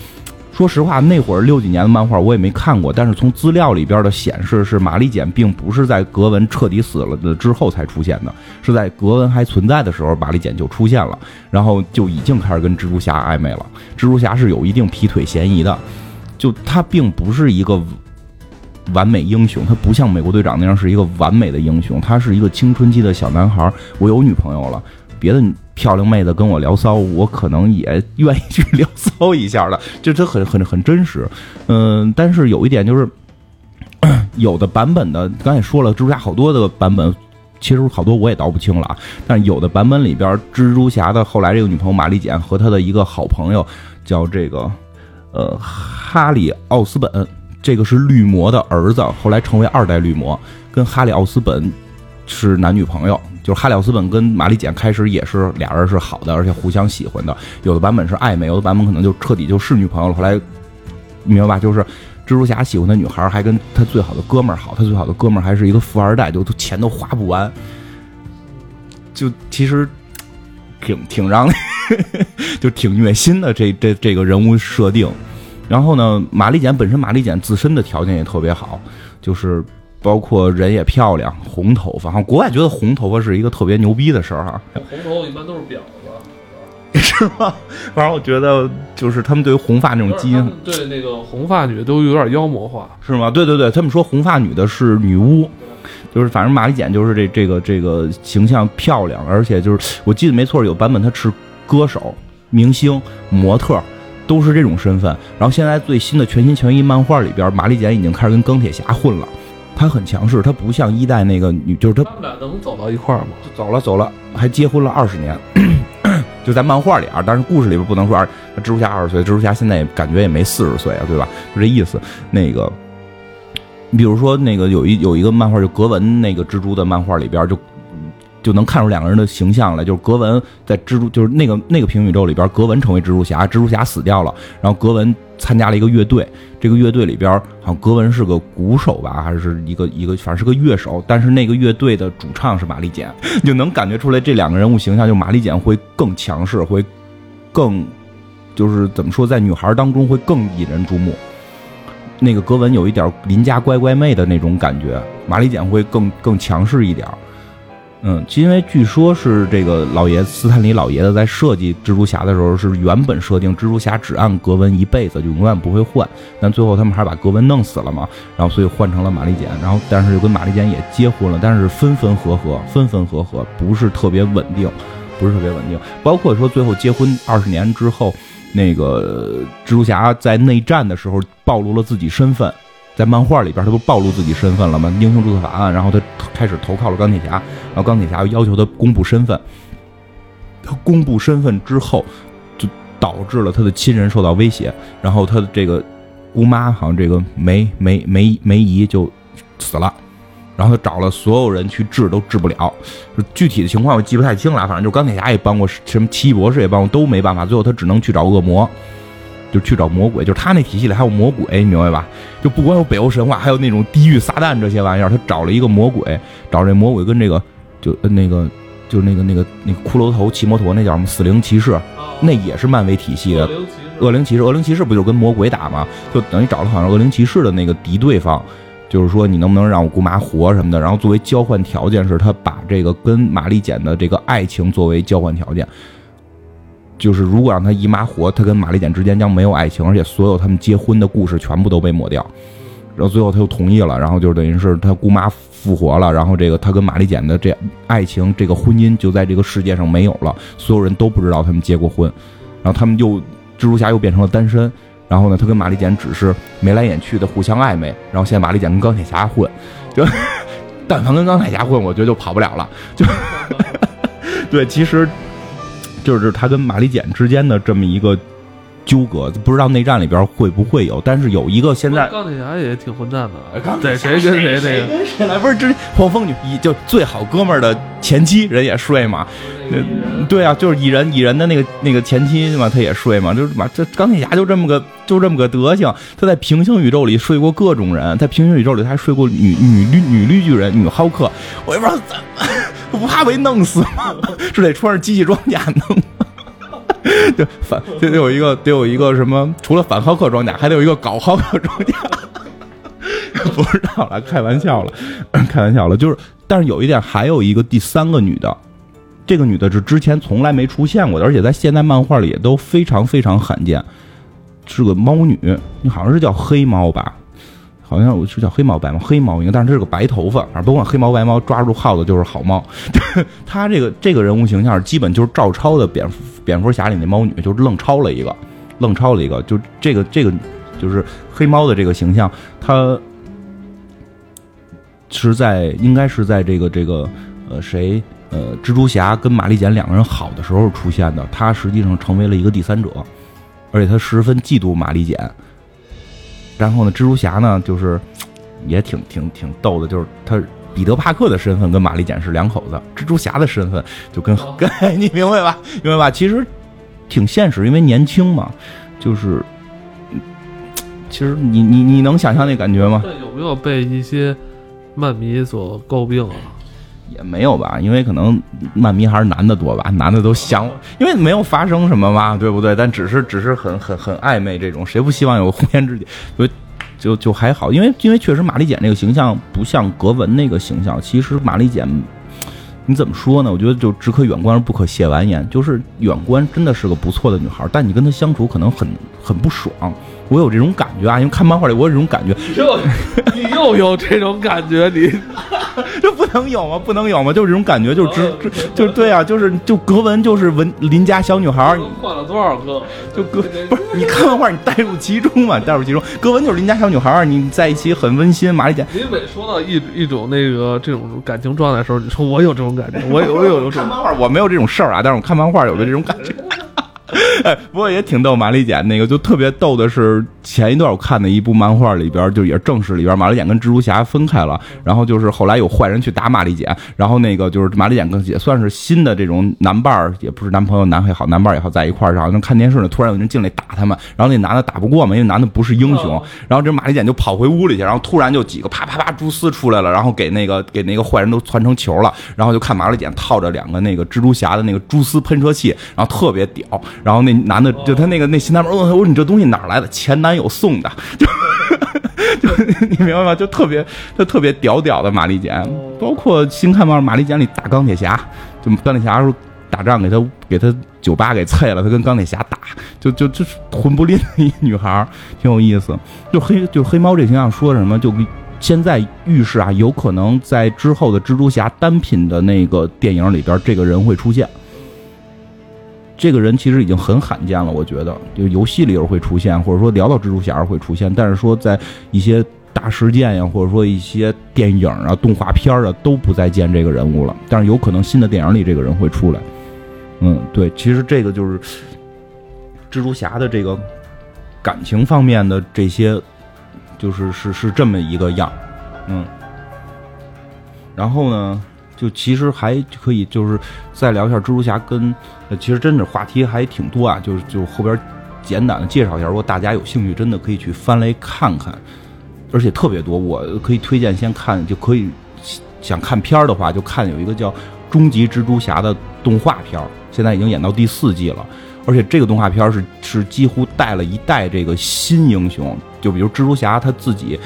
说实话，那会儿六几年的漫画我也没看过，但是从资料里边的显示是玛丽简并不是在格文彻底死了的之后才出现的，是在格文还存在的时候，玛丽简就出现了，然后就已经开始跟蜘蛛侠暧昧了。蜘蛛侠是有一定劈腿嫌疑的，就他并不是一个。完美英雄，他不像美国队长那样是一个完美的英雄，他是一个青春期的小男孩。我有女朋友了，别的漂亮妹子跟我聊骚，我可能也愿意去聊骚一下的，就这很很很真实。嗯，但是有一点就是，[COUGHS] 有的版本的，刚才说了，蜘蛛侠好多的版本，其实好多我也道不清了啊。但有的版本里边，蜘蛛侠的后来这个女朋友玛丽简和他的一个好朋友叫这个呃哈里奥斯本。这个是绿魔的儿子，后来成为二代绿魔，跟哈里奥斯本是男女朋友。就是哈里奥斯本跟玛丽简开始也是俩人是好的，而且互相喜欢的。有的版本是暧昧，有的版本可能就彻底就是女朋友了。后来明白吧？就是蜘蛛侠喜欢的女孩还跟他最好的哥们儿好，他最好的哥们儿还是一个富二代，就钱都花不完。就其实挺挺让 [LAUGHS] 就挺虐心的这这这个人物设定。然后呢，玛丽简本身，玛丽简自身的条件也特别好，就是包括人也漂亮，红头发。哈，国外觉得红头发是一个特别牛逼的事儿哈。红头发一般都是婊子，是吗？反正我觉得，就是他们对于红发那种基因，对那个红发女都有点妖魔化，是吗？对对对，他们说红发女的是女巫，就是反正玛丽简就是这这个这个形象漂亮，而且就是我记得没错，有版本她是歌手、明星、模特。都是这种身份，然后现在最新的全心全意漫画里边，玛丽简已经开始跟钢铁侠混了。她很强势，她不像一代那个女，就是她。他们俩能走到一块儿吗？走了，走了，还结婚了二十年。[CLEARS THROAT] 就在漫画里啊，但是故事里边不能说二。蜘蛛侠二十岁，蜘蛛侠现在也感觉也没四十岁啊，对吧？就这意思。那个，你比如说那个有一有一个漫画，就格文那个蜘蛛的漫画里边就。就能看出两个人的形象来，就是格文在蜘蛛，就是那个那个平行宇宙里边，格文成为蜘蛛侠，蜘蛛侠死掉了，然后格文参加了一个乐队，这个乐队里边好像格文是个鼓手吧，还是一个一个，反正是个乐手，但是那个乐队的主唱是玛丽简，[LAUGHS] 就能感觉出来这两个人物形象，就玛丽简会更强势，会更就是怎么说，在女孩当中会更引人注目，那个格文有一点邻家乖乖妹的那种感觉，玛丽简会更更强势一点。嗯，因为据说是这个老爷斯坦李老爷子在设计蜘蛛侠的时候，是原本设定蜘蛛侠只按格温一辈子就永远不会换，但最后他们还是把格温弄死了嘛，然后所以换成了玛丽简，然后但是又跟玛丽简也结婚了，但是分分合合，分分合合，不是特别稳定，不是特别稳定。包括说最后结婚二十年之后，那个蜘蛛侠在内战的时候暴露了自己身份。在漫画里边，他不暴露自己身份了吗？英雄注册法案，然后他开始投靠了钢铁侠，然后钢铁侠要求他公布身份，他公布身份之后，就导致了他的亲人受到威胁，然后他的这个姑妈好像这个梅梅梅梅姨就死了。然后他找了所有人去治，都治不了。具体的情况我记不太清了，反正就钢铁侠也帮过，什么奇异博士也帮过，都没办法。最后他只能去找恶魔，就去找魔鬼。就是他那体系里还有魔鬼，你明白吧？就不光有北欧神话，还有那种地狱撒旦这些玩意儿。他找了一个魔鬼，找这魔鬼跟这个就那个就那个那个那个骷髅头骑摩托那叫什么死灵骑士，那也是漫威体系的。恶灵骑士，恶灵骑士不就跟魔鬼打吗？就等于找了好像恶灵骑士的那个敌对方。就是说，你能不能让我姑妈活什么的？然后作为交换条件，是他把这个跟玛丽简的这个爱情作为交换条件。就是如果让他姨妈活，他跟玛丽简之间将没有爱情，而且所有他们结婚的故事全部都被抹掉。然后最后他又同意了，然后就等于是他姑妈复活了，然后这个他跟玛丽简的这爱情，这个婚姻就在这个世界上没有了，所有人都不知道他们结过婚，然后他们又蜘蛛侠又变成了单身。然后呢，他跟玛丽简只是眉来眼去的互相暧昧。然后现在玛丽简跟钢铁侠混，就 [LAUGHS] 但凡跟钢铁侠混，我觉得就跑不了了。就 [LAUGHS] 对，其实就是他跟玛丽简之间的这么一个。纠葛不知道内战里边会不会有，但是有一个现在钢铁侠也挺混蛋的，对谁跟谁那个？谁来不是之黄蜂女一就最好哥们儿的前妻人也睡嘛，对啊，就是蚁人蚁人的那个那个前妻嘛，他也睡嘛，就是嘛这钢铁侠就这么个就这么个德行，他在平行宇宙里睡过各种人，在平行宇宙里他还睡过女女绿女绿巨人女浩克，我也不知道怎么不怕被弄死吗？[LAUGHS] 是得穿着机器装甲弄？[LAUGHS] 就反就得有一个得有一个什么？除了反浩克装甲，还得有一个搞浩克装甲。[LAUGHS] 不知道了，开玩笑了，[CLEARS THROAT] 开玩笑了。就是，但是有一点，还有一个第三个女的，这个女的是之前从来没出现过的，而且在现代漫画里也都非常非常罕见，是个猫女，你好像是叫黑猫吧？好像我是叫黑猫白猫，黑猫应该，但是它是个白头发，反正甭管黑猫白猫，抓住耗子就是好猫。[LAUGHS] 他这个这个人物形象基本就是照抄的蝙蝠蝙蝠侠里那猫女，就是愣抄了一个，愣抄了一个，就这个这个就是黑猫的这个形象，他是在应该是在这个这个呃谁呃蜘蛛侠跟玛丽简两个人好的时候出现的，他实际上成为了一个第三者，而且他十分嫉妒玛丽简。然后呢，蜘蛛侠呢，就是 [TSK] 也挺挺挺逗的，就是他彼得帕克的身份跟玛丽简是两口子，蜘蛛侠的身份就跟 [LAUGHS] 跟你明白吧？明白吧？其实挺现实，因为年轻嘛，就是其实你你你能想象那感觉吗？有没有被一些漫迷所诟病啊？也没有吧，因为可能漫迷还是男的多吧，男的都想，因为没有发生什么嘛，对不对？但只是只是很很很暧昧这种，谁不希望有红颜知己？所 [LAUGHS] 以就就还好，因为因为确实玛丽简那个形象不像格文那个形象，其实玛丽简你怎么说呢？我觉得就只可远观而不可亵玩焉，就是远观真的是个不错的女孩，但你跟她相处可能很很不爽。我有这种感觉啊，因为看漫画里我有这种感觉。又你又有这种感觉，你能有吗？不能有吗？就是这种感觉，就是直就是对啊，就是就格文就是文邻家小女孩。换了多少个？就格不是你看漫画你带入其中嘛？带入其中，格文就是邻家小女孩，你在一起很温馨。玛丽姐，你每说到一一种那个这种感情状态的时候，你说我有这种感觉，我有我有这种。看漫画我没有这种事儿啊，但是我看漫画有的这种感觉。[LAUGHS] 哎，不过也挺逗。玛丽简那个就特别逗的是，前一段我看的一部漫画里边，就也是正史里边，玛丽简跟蜘蛛侠分开了。然后就是后来有坏人去打玛丽简，然后那个就是玛丽简跟也算是新的这种男伴儿，也不是男朋友，男也好，男伴儿也好，在一块儿，然后看电视呢，突然有人进来打他们，然后那男的打不过嘛，因为男的不是英雄。然后这玛丽简就跑回屋里去，然后突然就几个啪啪啪蛛丝出来了，然后给那个给那个坏人都窜成球了。然后就看玛丽简套着两个那个蜘蛛侠的那个蛛丝喷射器，然后特别屌。然后那。男的就他那个那新男朋友，我说你这东西哪来的？前男友送的，就就你明白吗？就特别就特别屌屌的玛丽简，包括新看嘛，玛丽简里打钢铁侠，就钢铁侠时候打仗给他给他酒吧给碎了，他跟钢铁侠打，就就就是混不吝的一女孩，挺有意思。就黑就黑猫这形象说什么？就现在预示啊，有可能在之后的蜘蛛侠单品的那个电影里边，这个人会出现。这个人其实已经很罕见了，我觉得，就游戏里会出现，或者说聊到蜘蛛侠会出现，但是说在一些大事件呀，或者说一些电影啊、动画片啊，都不再见这个人物了。但是有可能新的电影里这个人会出来，嗯，对，其实这个就是蜘蛛侠的这个感情方面的这些，就是是是这么一个样，嗯。然后呢，就其实还可以就是再聊一下蜘蛛侠跟呃，其实真的话题还挺多啊，就是就后边简短的介绍一下，如果大家有兴趣，真的可以去翻来看看，而且特别多，我可以推荐先看，就可以想看片儿的话，就看有一个叫《终极蜘蛛侠》的动画片儿，现在已经演到第四季了，而且这个动画片儿是是几乎带了一代这个新英雄，就比如蜘蛛侠他自己。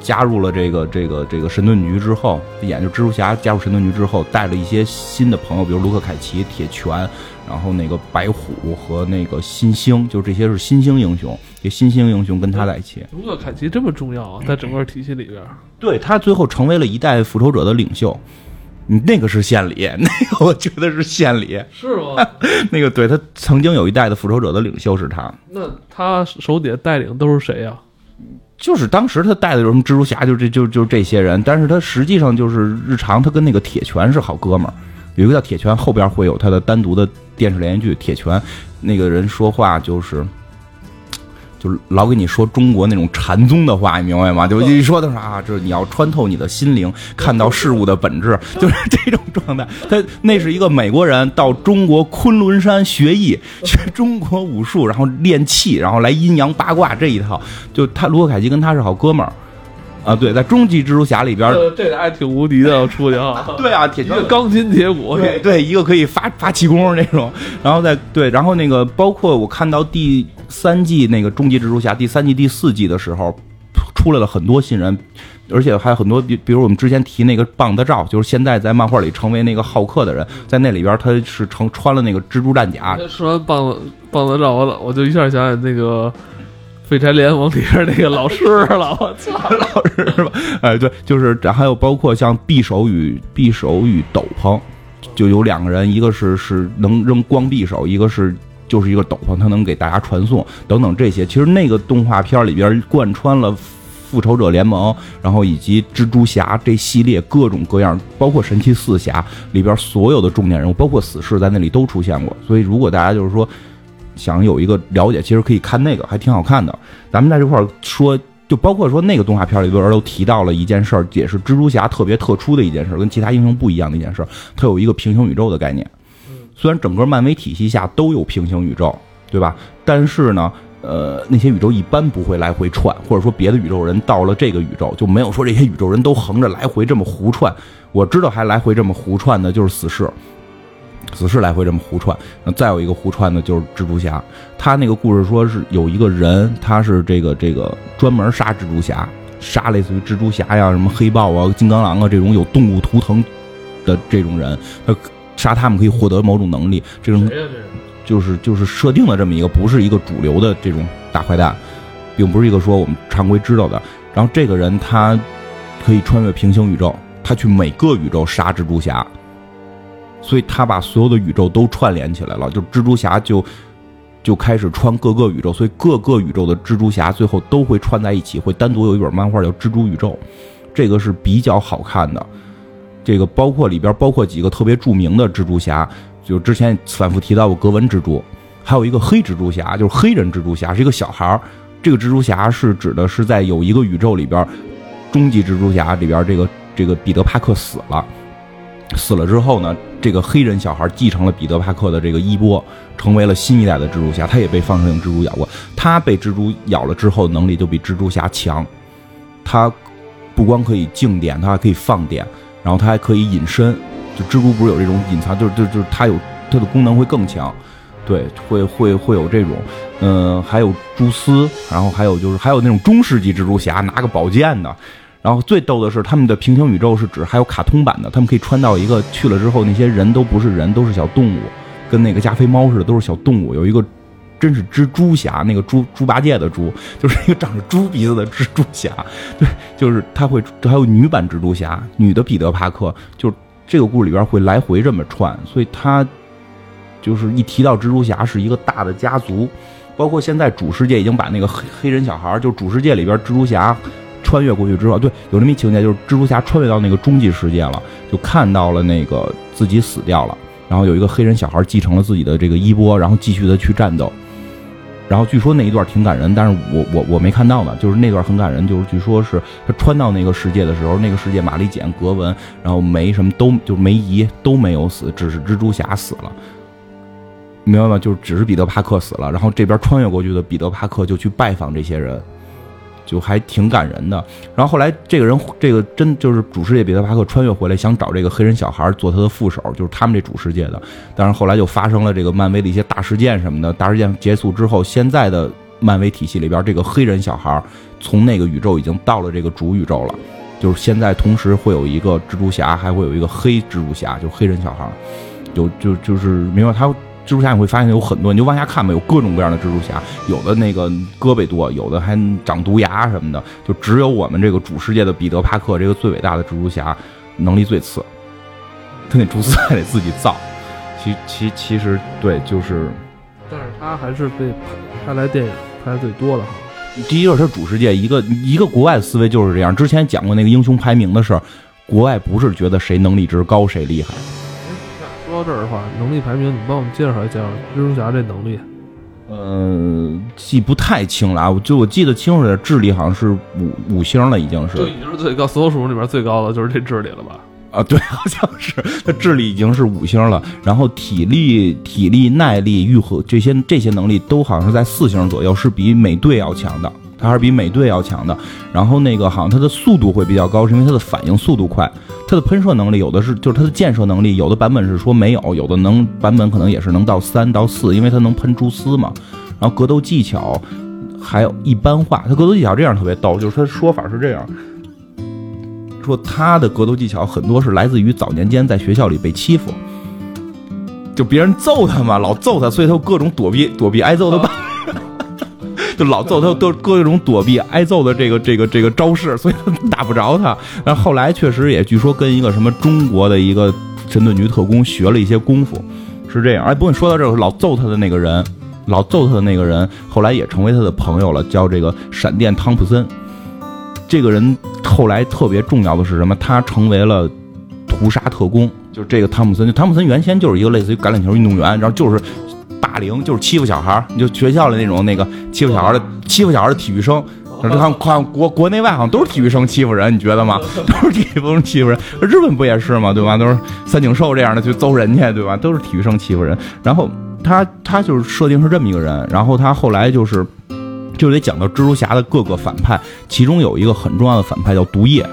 加入了这个这个这个神盾局之后，演就蜘蛛侠加入神盾局之后，带了一些新的朋友，比如卢克凯奇、铁拳，然后那个白虎和那个新星，就这些是新星英雄。这新星英雄跟他在一起。卢克凯奇这么重要啊，在整个体系里边。对他最后成为了一代复仇者的领袖，那个是献礼，[LAUGHS] 那个我觉得是献礼。是吗？[LAUGHS] 那个对他曾经有一代的复仇者的领袖是他。那他手底下带领都是谁呀？就是当时他带的有什么蜘蛛侠，就这就就这些人，但是他实际上就是日常他跟那个铁拳是好哥们儿，有一个叫铁拳，后边会有他的单独的电视连续剧。铁拳那个人说话就是。就是老给你说中国那种禅宗的话，你明白吗？就一说的是啊，就是你要穿透你的心灵，看到事物的本质，[LAUGHS] 就是这种状态。他那是一个美国人到中国昆仑山学艺，学中国武术，然后练气，然后来阴阳八卦这一套。就他卢克凯奇跟他是好哥们儿。啊，对，在终极蜘蛛侠里边，这俩还挺无敌的，出去啊。[LAUGHS] 对啊，铁拳钢筋铁骨，对对，一个可以发发气功那种。然后在对，然后那个包括我看到第三季那个终极蜘蛛侠第三季第四季的时候，出来了很多新人，而且还有很多，比比如我们之前提那个棒子照，就是现在在漫画里成为那个浩克的人，在那里边他是成穿了那个蜘蛛战甲。说完棒子棒子照，我我就一下想起那个。废柴联盟里边那个老师了，我操，老师是吧？哎，对，就是，还有包括像匕首与匕首与斗篷，就有两个人，一个是是能扔光匕首，一个是就是一个斗篷，他能给大家传送等等这些。其实那个动画片里边贯穿了复仇者联盟，然后以及蜘蛛侠这系列各种各样，包括神奇四侠里边所有的重点人物，包括死侍在那里都出现过。所以如果大家就是说。想有一个了解，其实可以看那个，还挺好看的。咱们在这块儿说，就包括说那个动画片里边都提到了一件事儿，也是蜘蛛侠特别特殊的一件事，跟其他英雄不一样的一件事。它有一个平行宇宙的概念。虽然整个漫威体系下都有平行宇宙，对吧？但是呢，呃，那些宇宙一般不会来回串，或者说别的宇宙人到了这个宇宙就没有说这些宇宙人都横着来回这么胡串。我知道还来回这么胡串的就是死侍。死侍来回这么胡串，再有一个胡串的，就是蜘蛛侠。他那个故事说是有一个人，他是这个这个专门杀蜘蛛侠，杀类似于蜘蛛侠呀、什么黑豹啊、金刚狼啊这种有动物图腾的这种人，他杀他们可以获得某种能力。这种就是就是设定的这么一个，不是一个主流的这种大坏蛋，并不是一个说我们常规知道的。然后这个人他可以穿越平行宇宙，他去每个宇宙杀蜘蛛侠。所以他把所有的宇宙都串联起来了，就蜘蛛侠就就开始穿各个宇宙，所以各个宇宙的蜘蛛侠最后都会串在一起，会单独有一本漫画叫《蜘蛛宇宙》，这个是比较好看的。这个包括里边包括几个特别著名的蜘蛛侠，就之前反复提到过格纹蜘蛛，还有一个黑蜘蛛侠，就是黑人蜘蛛侠，是一个小孩儿。这个蜘蛛侠是指的是在有一个宇宙里边，终极蜘蛛侠里边这个这个彼得帕克死了。死了之后呢，这个黑人小孩继承了彼得帕克的这个衣钵，成为了新一代的蜘蛛侠。他也被放射性蜘蛛咬过，他被蜘蛛咬了之后，能力就比蜘蛛侠强。他不光可以静电，他还可以放电，然后它还可以隐身。就蜘蛛不是有这种隐藏，就是就就是它有它的功能会更强。对，会会会有这种，嗯，还有蛛丝，然后还有就是还有那种中世纪蜘蛛侠拿个宝剑的。然后最逗的是，他们的平行宇宙是指还有卡通版的，他们可以穿到一个去了之后，那些人都不是人，都是小动物，跟那个加菲猫似的，都是小动物。有一个真是蜘蛛侠，那个猪猪八戒的猪，就是一个长着猪鼻子的蜘蛛侠。[LAUGHS] 对，就是他会还有女版蜘蛛侠，女的彼得帕克，就这个故事里边会来回这么串，所以他就是一提到蜘蛛侠是一个大的家族，包括现在主世界已经把那个黑黑人小孩，就主世界里边蜘蛛侠。穿越过去之后，对，有这么一情节，就是蜘蛛侠穿越到那个终极世界了，就看到了那个自己死掉了，然后有一个黑人小孩继承了自己的这个衣钵，然后继续的去战斗。然后据说那一段挺感人，但是我我我没看到呢，就是那段很感人，就是据说是他穿到那个世界的时候，那个世界玛丽简格文，然后梅什么都就梅姨都没有死，只是蜘蛛侠死了，明白吗？就是只是彼得帕克死了，然后这边穿越过去的彼得帕克就去拜访这些人。就还挺感人的，然后后来这个人，这个真就是主世界彼得帕克穿越回来，想找这个黑人小孩做他的副手，就是他们这主世界的。但是后来就发生了这个漫威的一些大事件什么的，大事件结束之后，现在的漫威体系里边，这个黑人小孩从那个宇宙已经到了这个主宇宙了，就是现在同时会有一个蜘蛛侠，还会有一个黑蜘蛛侠，就黑人小孩，就就就是明白他。蜘蛛侠你会发现有很多，你就往下看吧，有各种各样的蜘蛛侠，有的那个胳膊多，有的还长毒牙什么的。就只有我们这个主世界的彼得·帕克这个最伟大的蜘蛛侠，能力最次，他那蛛丝还得自己造。其其其实对，就是，但是他还是被拍来电影拍的最多的哈。第一个是主世界，一个一个国外思维就是这样。之前讲过那个英雄排名的事儿，国外不是觉得谁能力值高谁厉害。说到这儿的话，能力排名，你帮我们介绍一下蜘蛛侠这能力。呃，记不太清了啊，就我记得清楚点，智力好像是五五星了，已经是。就已经是最高，所有属性里边最高的就是这智力了吧？啊，对，好像是，他智力已经是五星了，然后体力、体力、耐力、愈合这些这些能力都好像是在四星左右，是比美队要强的。他还是比美队要强的，然后那个好像他的速度会比较高，是因为他的反应速度快。他的喷射能力有的是，就是他的建设能力，有的版本是说没有，有的能版本可能也是能到三到四，因为他能喷蛛丝嘛。然后格斗技巧还有一般化，他格斗技巧这样特别逗，就是他说法是这样，说他的格斗技巧很多是来自于早年间在学校里被欺负，就别人揍他嘛，老揍他，所以他有各种躲避躲避挨揍的办法。就老揍他，都各种躲避挨揍的这个这个这个招式，所以打不着他。但后后来确实也据说跟一个什么中国的一个神盾局特工学了一些功夫，是这样。哎，不过说到这儿，老揍他的那个人，老揍他的那个人，后来也成为他的朋友了，叫这个闪电汤普森。这个人后来特别重要的是什么？他成为了屠杀特工，就是这个汤普森。汤普森原先就是一个类似于橄榄球运动员，然后就是。霸凌就是欺负小孩儿，你就学校的那种那个欺负小孩的欺负小孩的体育生，这看看国国内外好像都是体育生欺负人，你觉得吗？[LAUGHS] 都是体育生欺负人，日本不也是吗？对吧？都是三井寿这样的去揍人家，对吧？都是体育生欺负人。然后他他就是设定是这么一个人，然后他后来就是就得讲到蜘蛛侠的各个反派，其中有一个很重要的反派叫毒液，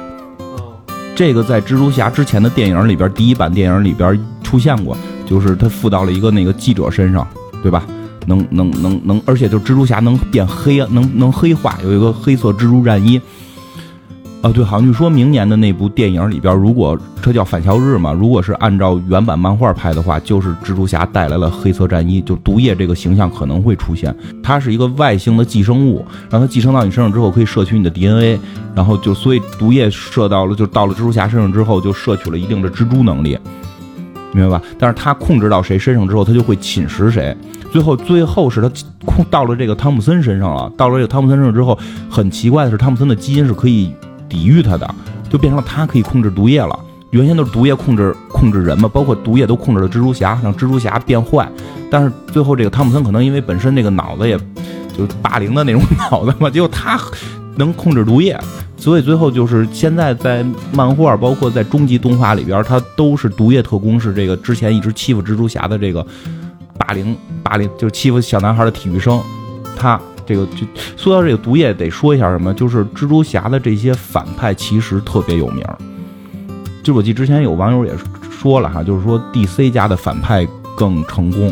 这个在蜘蛛侠之前的电影里边，第一版电影里边出现过。就是他附到了一个那个记者身上，对吧？能能能能，而且就蜘蛛侠能变黑，能能黑化，有一个黑色蜘蛛战衣。啊，对，好像就说明年的那部电影里边，如果这叫返校日嘛，如果是按照原版漫画拍的话，就是蜘蛛侠带来了黑色战衣，就毒液这个形象可能会出现。它是一个外星的寄生物，让它寄生到你身上之后，可以摄取你的 DNA，然后就所以毒液射到了，就到了蜘蛛侠身上之后，就摄取了一定的蜘蛛能力。明白吧？但是他控制到谁身上之后，他就会侵蚀谁。最后，最后是他控到了这个汤姆森身上了。到了这个汤姆森身上之后，很奇怪的是，汤姆森的基因是可以抵御他的，就变成了他可以控制毒液了。原先都是毒液控制控制人嘛，包括毒液都控制了蜘蛛侠，让蜘蛛侠变坏。但是最后这个汤姆森可能因为本身那个脑子也就是霸凌的那种 [LAUGHS] 脑子嘛，结果他能控制毒液。所以最后就是现在在漫画，包括在终极动画里边，他都是毒液特工，是这个之前一直欺负蜘蛛侠的这个霸凌霸凌，就是欺负小男孩的体育生。他这个就说到这个毒液，得说一下什么，就是蜘蛛侠的这些反派其实特别有名。就我记之前有网友也说了哈，就是说 DC 家的反派更成功。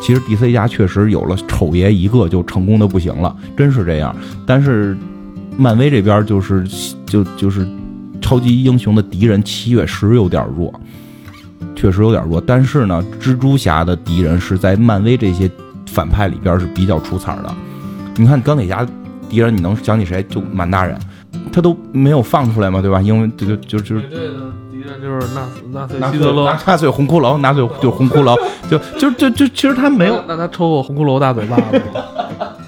其实 DC 家确实有了丑爷一个就成功的不行了，真是这样。但是。漫威这边就是就就是超级英雄的敌人，七月十有点弱，确实有点弱。但是呢，蜘蛛侠的敌人是在漫威这些反派里边是比较出彩的。你看钢铁侠敌人，你能想起谁？就满大人，他都没有放出来嘛，对吧？因为就就就是敌人就是纳纳粹希特勒，纳粹红骷髅，纳粹就红骷髅，就就就就其实他没有，那他抽过红骷髅大嘴巴子吗？[LAUGHS]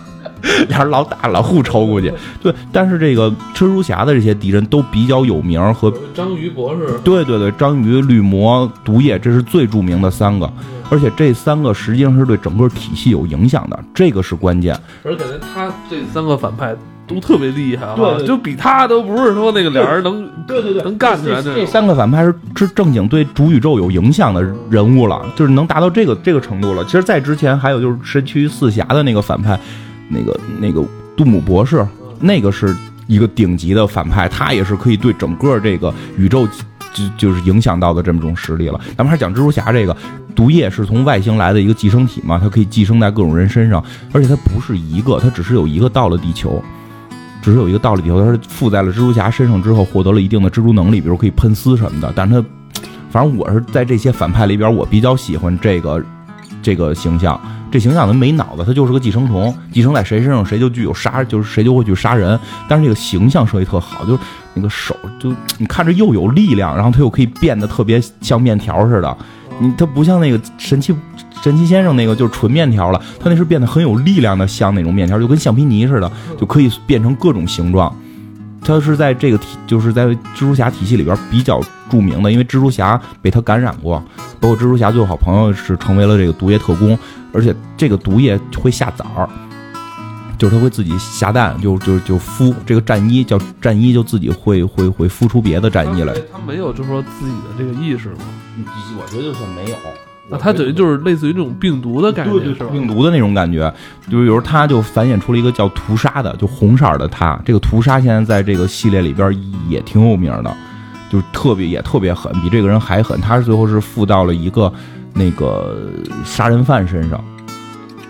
俩人老打老互抽过去。对，但是这个蜘蛛侠的这些敌人都比较有名，和章鱼博士。对对对，章鱼、绿魔、毒液，这是最著名的三个。而且这三个实际上是对整个体系有影响的，这个是关键。而且他这三个反派。都特别厉害，对，就比他都不是说那个俩人能，对对对，能干起来。这三个反派是是正经对主宇宙有影响的人物了，就是能达到这个这个程度了。其实，在之前还有就是神奇四侠的那个反派，那个那个杜姆博士，那个是一个顶级的反派，他也是可以对整个这个宇宙就就是影响到的这么种实力了。咱们还讲蜘蛛侠这个，毒液是从外星来的一个寄生体嘛，它可以寄生在各种人身上，而且它不是一个，它只是有一个到了地球。只是有一个道理，里头，它是附在了蜘蛛侠身上之后，获得了一定的蜘蛛能力，比如可以喷丝什么的。但是它，反正我是在这些反派里边，我比较喜欢这个这个形象。这形象他没脑子，他就是个寄生虫，寄生在谁身上，谁就具有杀，就是谁就会去杀人。但是这个形象设计特好，就是那个手，就你看着又有力量，然后他又可以变得特别像面条似的。你他不像那个神奇。神奇先生那个就是纯面条了，他那是变得很有力量的，像那种面条，就跟橡皮泥似的，就可以变成各种形状。他是在这个体，就是在蜘蛛侠体系里边比较著名的，因为蜘蛛侠被他感染过，包括蜘蛛侠最好朋友是成为了这个毒液特工，而且这个毒液会下崽儿，就是他会自己下蛋，就就就孵这个战衣，叫战衣，就自己会会会孵出别的战衣来。他没有就说自己的这个意识吗？我觉得就算没有。那它等于就是类似于那种病毒的感觉，是吧？病毒的那种感觉，就比如它就繁衍出了一个叫屠杀的，就红色的它。这个屠杀现在在这个系列里边也挺有名的，就特别也特别狠，比这个人还狠。他是最后是附到了一个那个杀人犯身上。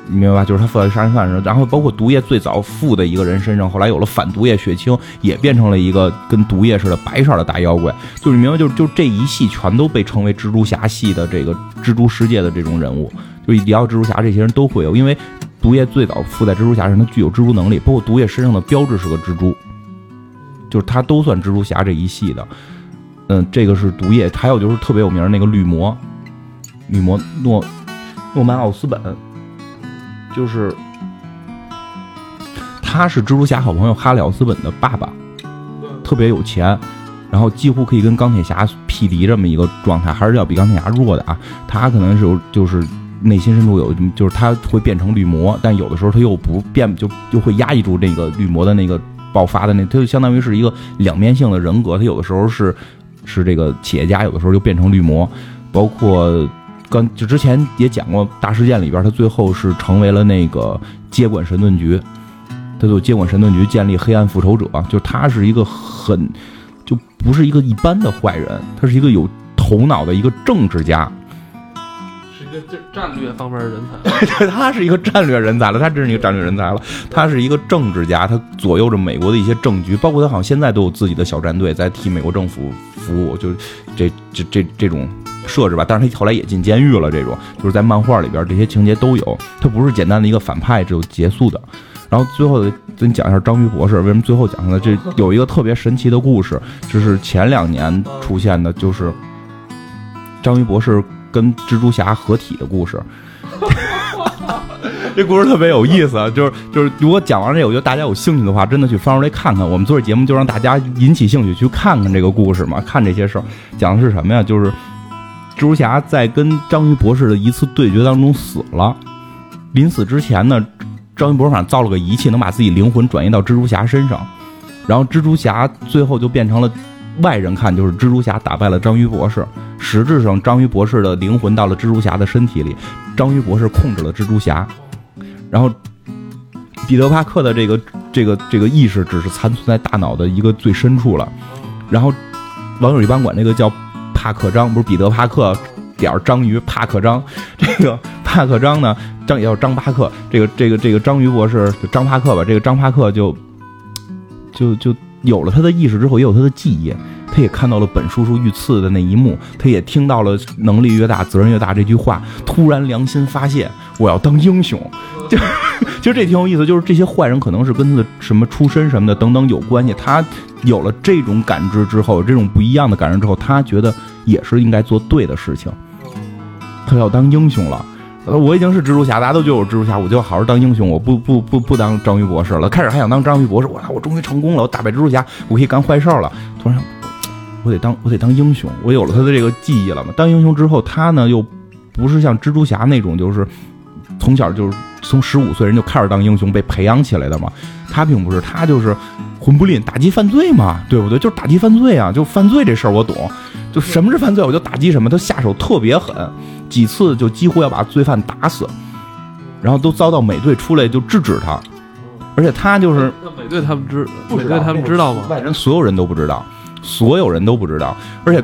你明白吧？就是他附在杀人犯上，然后包括毒液最早附的一个人身上，后来有了反毒液血清，也变成了一个跟毒液似的白色的大妖怪。就是你明白，就就这一系全都被称为蜘蛛侠系的这个蜘蛛世界的这种人物。就一聊蜘蛛侠，这些人都会有，因为毒液最早附在蜘蛛侠上，他具有蜘蛛能力，包括毒液身上的标志是个蜘蛛，就是他都算蜘蛛侠这一系的。嗯，这个是毒液，还有就是特别有名那个绿魔，绿魔诺诺曼奥斯本。就是，他是蜘蛛侠好朋友哈里奥斯本的爸爸，特别有钱，然后几乎可以跟钢铁侠匹敌这么一个状态，还是要比钢铁侠弱的啊。他可能是有，就是内心深处有，就是他会变成绿魔，但有的时候他又不变，就就会压抑住那个绿魔的那个爆发的那，他就相当于是一个两面性的人格。他有的时候是是这个企业家，有的时候又变成绿魔，包括。刚就之前也讲过大事件里边，他最后是成为了那个接管神盾局，他就接管神盾局，建立黑暗复仇者。就他是一个很，就不是一个一般的坏人，他是一个有头脑的一个政治家，是一个战战略方面的人才。[LAUGHS] 他是一个战略人才了，他真是一个战略人才了。他是一个政治家，他左右着美国的一些政局，包括他好像现在都有自己的小战队在替美国政府服务，就这这这这种。设置吧，但是他后来也进监狱了。这种就是在漫画里边，这些情节都有。他不是简单的一个反派就结束的。然后最后跟你讲一下章鱼博士为什么最后讲呢？这有一个特别神奇的故事，就是前两年出现的，就是章鱼博士跟蜘蛛侠合体的故事。这故事特别有意思啊，就是就是，如果讲完这个，我觉得大家有兴趣的话，真的去翻出来看看。我们做这节目就让大家引起兴趣去看看这个故事嘛，看这些事儿，讲的是什么呀？就是。蜘蛛侠在跟章鱼博士的一次对决当中死了。临死之前呢，章鱼博士反正造了个仪器，能把自己灵魂转移到蜘蛛侠身上。然后蜘蛛侠最后就变成了外人看就是蜘蛛侠打败了章鱼博士。实质上，章鱼博士的灵魂到了蜘蛛侠的身体里，章鱼博士控制了蜘蛛侠。然后，彼得·帕克的这个这个这个意识只是残存在大脑的一个最深处了。然后，网友一般管这个叫。帕克章不是彼得帕克点章鱼帕克章，这个帕克章呢，章也叫张帕克，这个这个这个章鱼博士章帕克吧，这个张帕克就就就有了他的意识之后，也有他的记忆，他也看到了本叔叔遇刺的那一幕，他也听到了能力越大责任越大这句话，突然良心发现，我要当英雄，就 [LAUGHS] 其实这挺有意思，就是这些坏人可能是跟他的什么出身什么的等等有关系，他有了这种感知之后，这种不一样的感知之后，他觉得。也是应该做对的事情，他要当英雄了。我已经是蜘蛛侠，大家都觉得我蜘蛛侠，我就要好好当英雄，我不不不不当章鱼博士了。开始还想当章鱼博士，我操，我终于成功了，我打败蜘蛛侠，我可以干坏事了。突然，我得当我得当英雄，我有了他的这个记忆了嘛。当英雄之后，他呢又不是像蜘蛛侠那种，就是从小就是从十五岁人就开始当英雄被培养起来的嘛。他并不是，他就是混不吝打击犯罪嘛，对不对？就是打击犯罪啊，就犯罪这事儿我懂，就什么是犯罪我就打击什么。他下手特别狠。几次就几乎要把罪犯打死，然后都遭到美队出来就制止他，而且他就是 [LAUGHS] 美队他们知，美队他们知道吗？外人所有人都不知道，所有人都不知道，而且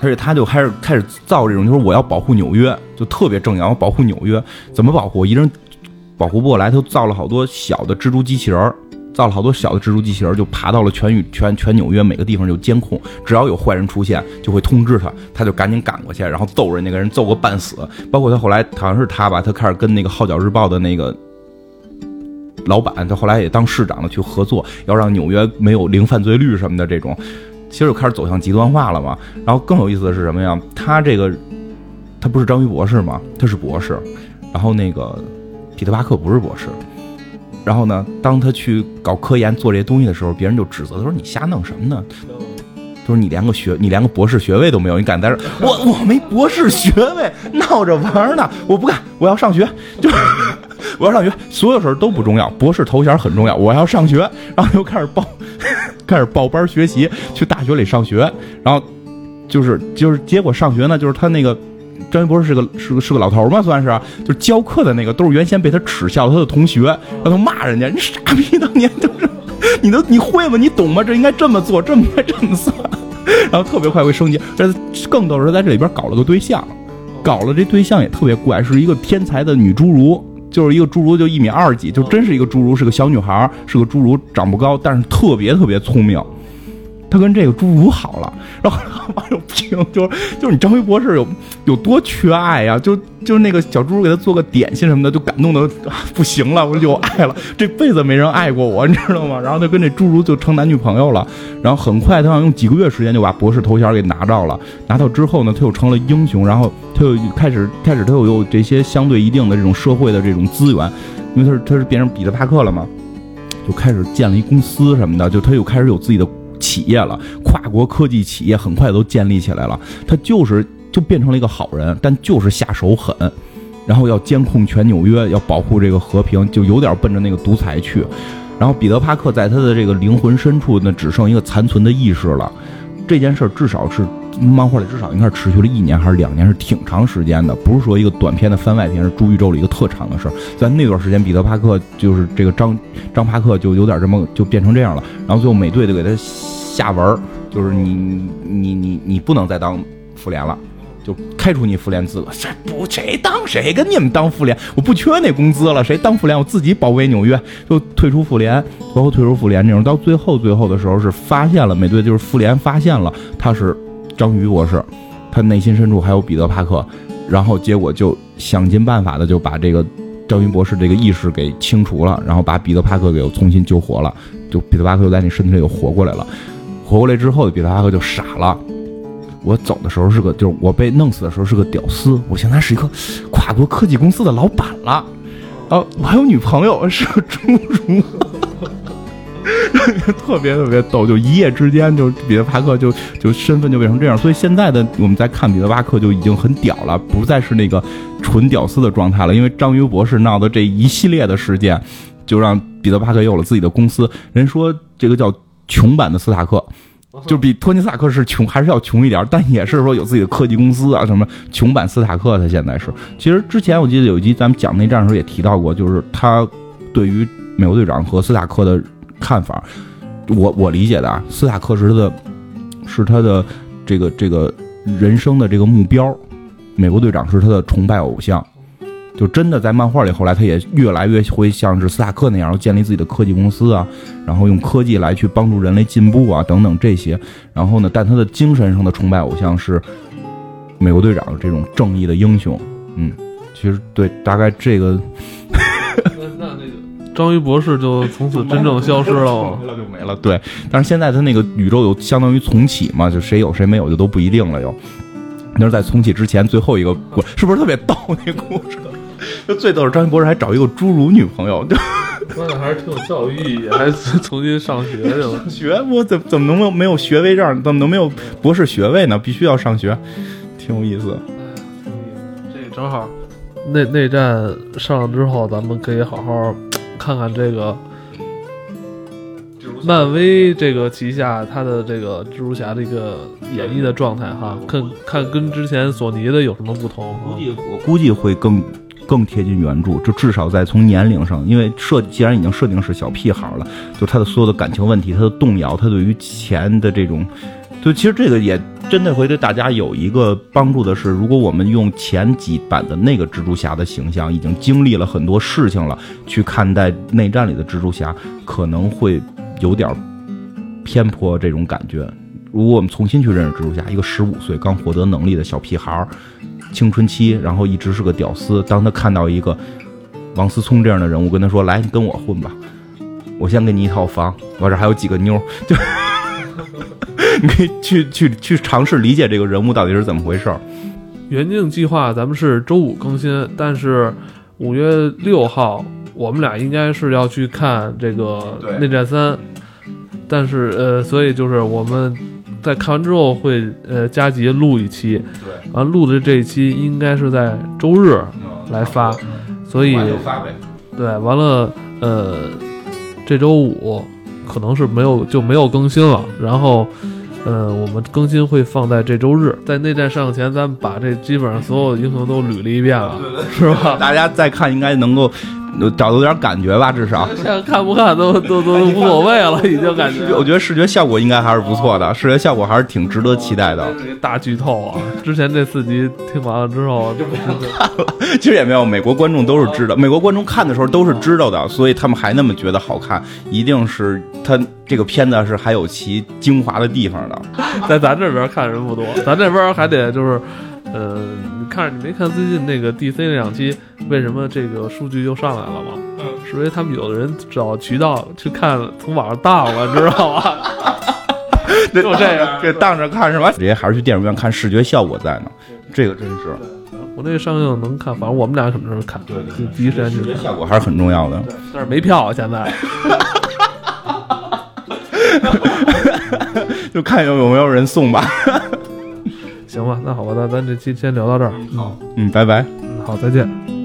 而且他就开始开始造这种，就是我要保护纽约，就特别正义，要保护纽约，怎么保护？一人保护不过来，他造了好多小的蜘蛛机器人。造了好多小的蜘蛛机器人，就爬到了全宇全全纽约每个地方就监控，只要有坏人出现，就会通知他，他就赶紧赶过去，然后揍人，那个人揍个半死。包括他后来好像是他吧，他开始跟那个《号角日报》的那个老板，他后来也当市长了，去合作，要让纽约没有零犯罪率什么的这种，其实就开始走向极端化了嘛。然后更有意思的是什么呀？他这个他不是章鱼博士吗？他是博士，然后那个彼得·巴克不是博士。然后呢，当他去搞科研做这些东西的时候，别人就指责他说：“你瞎弄什么呢？”他说：“你连个学，你连个博士学位都没有，你敢在这？我我没博士学位，闹着玩呢，我不干，我要上学，就是 [LAUGHS] 我要上学，所有事儿都不重要，博士头衔很重要，我要上学。然后又开始报，开始报班学习，去大学里上学。然后就是就是结果上学呢，就是他那个。”张一博是个是个是个老头嘛，算是，就是教课的那个，都是原先被他耻笑他的同学，让他骂人家，你傻逼，当年就是，你都你会吗？你懂吗？这应该这么做，这么该这么算，然后特别快会升级，这更逗的是在这里边搞了个对象，搞了这对象也特别怪，是一个天才的女侏儒，就是一个侏儒，就一米二几，就真是一个侏儒，是个小女孩，是个侏儒，长不高，但是特别特别聪明。他跟这个侏儒好了，[LAUGHS] 然后网友评就是就是你张飞博士有有多缺爱呀？就就是那个小侏儒给他做个点心什么的，就感动的不行了，我有爱了，[LAUGHS] 这辈子没人爱过我，你知道吗？然后他跟这侏儒就成男女朋友了，然后很快他好像用几个月时间就把博士头衔给拿到了，拿到之后呢，他又成了英雄，然后他又开始开始他又有这些相对一定的这种社会的这种资源，因为他是他是变成彼得帕克了嘛，就开始建了一公司什么的，就他又开始有自己的。企业了，跨国科技企业很快都建立起来了。他就是就变成了一个好人，但就是下手狠，然后要监控全纽约，要保护这个和平，就有点奔着那个独裁去。然后彼得·帕克在他的这个灵魂深处，那只剩一个残存的意识了。这件事至少是漫画里至少应该是持续了一年还是两年，是挺长时间的，不是说一个短片的番外篇，是诸宇宙里一个特长的事儿。在那段时间，彼得·帕克就是这个张张帕克就有点这么就变成这样了。然后最后美队就给他。下文就是你你你你不能再当妇联了，就开除你妇联资格。谁不谁当谁跟你们当妇联？我不缺那工资了，谁当妇联？我自己保卫纽约，就退出妇联，包括退出妇联这种。到最后最后的时候是发现了美队，就是妇联发现了他是章鱼博士，他内心深处还有彼得帕克，然后结果就想尽办法的就把这个章鱼博士这个意识给清除了，然后把彼得帕克给重新救活了，就彼得帕克又在你身体里又活过来了。活过来之后，彼得帕克就傻了。我走的时候是个，就是我被弄死的时候是个屌丝，我现在是一个跨国科技公司的老板了。啊，我还有女朋友，是个侏儒，[LAUGHS] 特别特别逗。就一夜之间，就彼得帕克就就身份就变成这样。所以现在的我们在看彼得帕克就已经很屌了，不再是那个纯屌丝的状态了。因为章鱼博士闹的这一系列的事件，就让彼得帕克有了自己的公司。人说这个叫。穷版的斯塔克，就比托尼斯塔克是穷，还是要穷一点，但也是说有自己的科技公司啊什么。穷版斯塔克他现在是，其实之前我记得有一集咱们讲内战的时候也提到过，就是他对于美国队长和斯塔克的看法，我我理解的啊，斯塔克是他的，是他的这个这个人生的这个目标，美国队长是他的崇拜偶像。就真的在漫画里，后来他也越来越会像是斯塔克那样，建立自己的科技公司啊，然后用科技来去帮助人类进步啊，等等这些。然后呢，但他的精神上的崇拜偶像是美国队长这种正义的英雄。嗯，其实对，大概这个。那那个章鱼博士就从此真正消失了，没了就没了。对，但是现在他那个宇宙有相当于重启嘛，就谁有谁没有就都不一定了又。那是在重启之前最后一个故，是不是特别逗那故事？就最逗是张一博士还找一个侏儒女朋友，就说的还是挺有教育意义，还重新上学去了。[LAUGHS] 学我怎怎么能没有没有学位证？怎么能没有博士学位呢？必须要上学，挺有意思。这个正好，内内战上了之后，咱们可以好好看看这个。漫威这个旗下，它的这个蜘蛛侠的一个演绎的状态哈，看看跟之前索尼的有什么不同？估计我估计会更更贴近原著，就至少在从年龄上，因为设既然已经设定是小屁孩了，就他的所有的感情问题，他的动摇，他对于钱的这种，就其实这个也真的会对大家有一个帮助的是，如果我们用前几版的那个蜘蛛侠的形象，已经经历了很多事情了，去看待内战里的蜘蛛侠，可能会。有点偏颇这种感觉。如果我们重新去认识蜘蛛侠，一个十五岁刚获得能力的小屁孩儿，青春期，然后一直是个屌丝。当他看到一个王思聪这样的人物，跟他说：“来，你跟我混吧，我先给你一套房，我这还有几个妞。[LAUGHS] ”就你可以去去去尝试理解这个人物到底是怎么回事。原定计划咱们是周五更新，但是五月六号。我们俩应该是要去看这个《内战三》，但是呃，所以就是我们在看完之后会呃加急录一期，对，完录的这一期应该是在周日来发，所以对，完了呃这周五可能是没有就没有更新了，然后呃我们更新会放在这周日，在内战上前，咱们把这基本上所有英雄都捋了一遍了，是吧？[LAUGHS] 大家再看应该能够。找到点感觉吧，至少 [LAUGHS] 现在看不看都都都无所谓了，已经感觉。我觉得视觉效果应该还是不错的，视觉效果还是挺值得期待的。大剧透啊！之前这四集听完了之后就不想看了。其实也没有，美国观众都是知道，美国观众看的时候都是知道的，所以他们还那么觉得好看，一定是他这个片子是还有其精华的地方的。[LAUGHS] 在咱这边看人不多，咱这边还得就是。呃，你看你没看最近那个 DC 那两期，为什么这个数据又上来了吗？嗯，是因为他们有的人找渠道去看，从网上当了，知道吗？[LAUGHS] 就这个，给当着看是吧？直接还是去电影院看，视觉效果在呢。这个真是，我那个上映能看，反正我们俩什么时候看？对对，第一时间去。视觉效果还是很重要的。但是没票啊现在。[LAUGHS] 就看有有没有人送吧。行吧，那好吧，那咱这期先聊到这儿。好，嗯，拜拜。嗯，好，再见。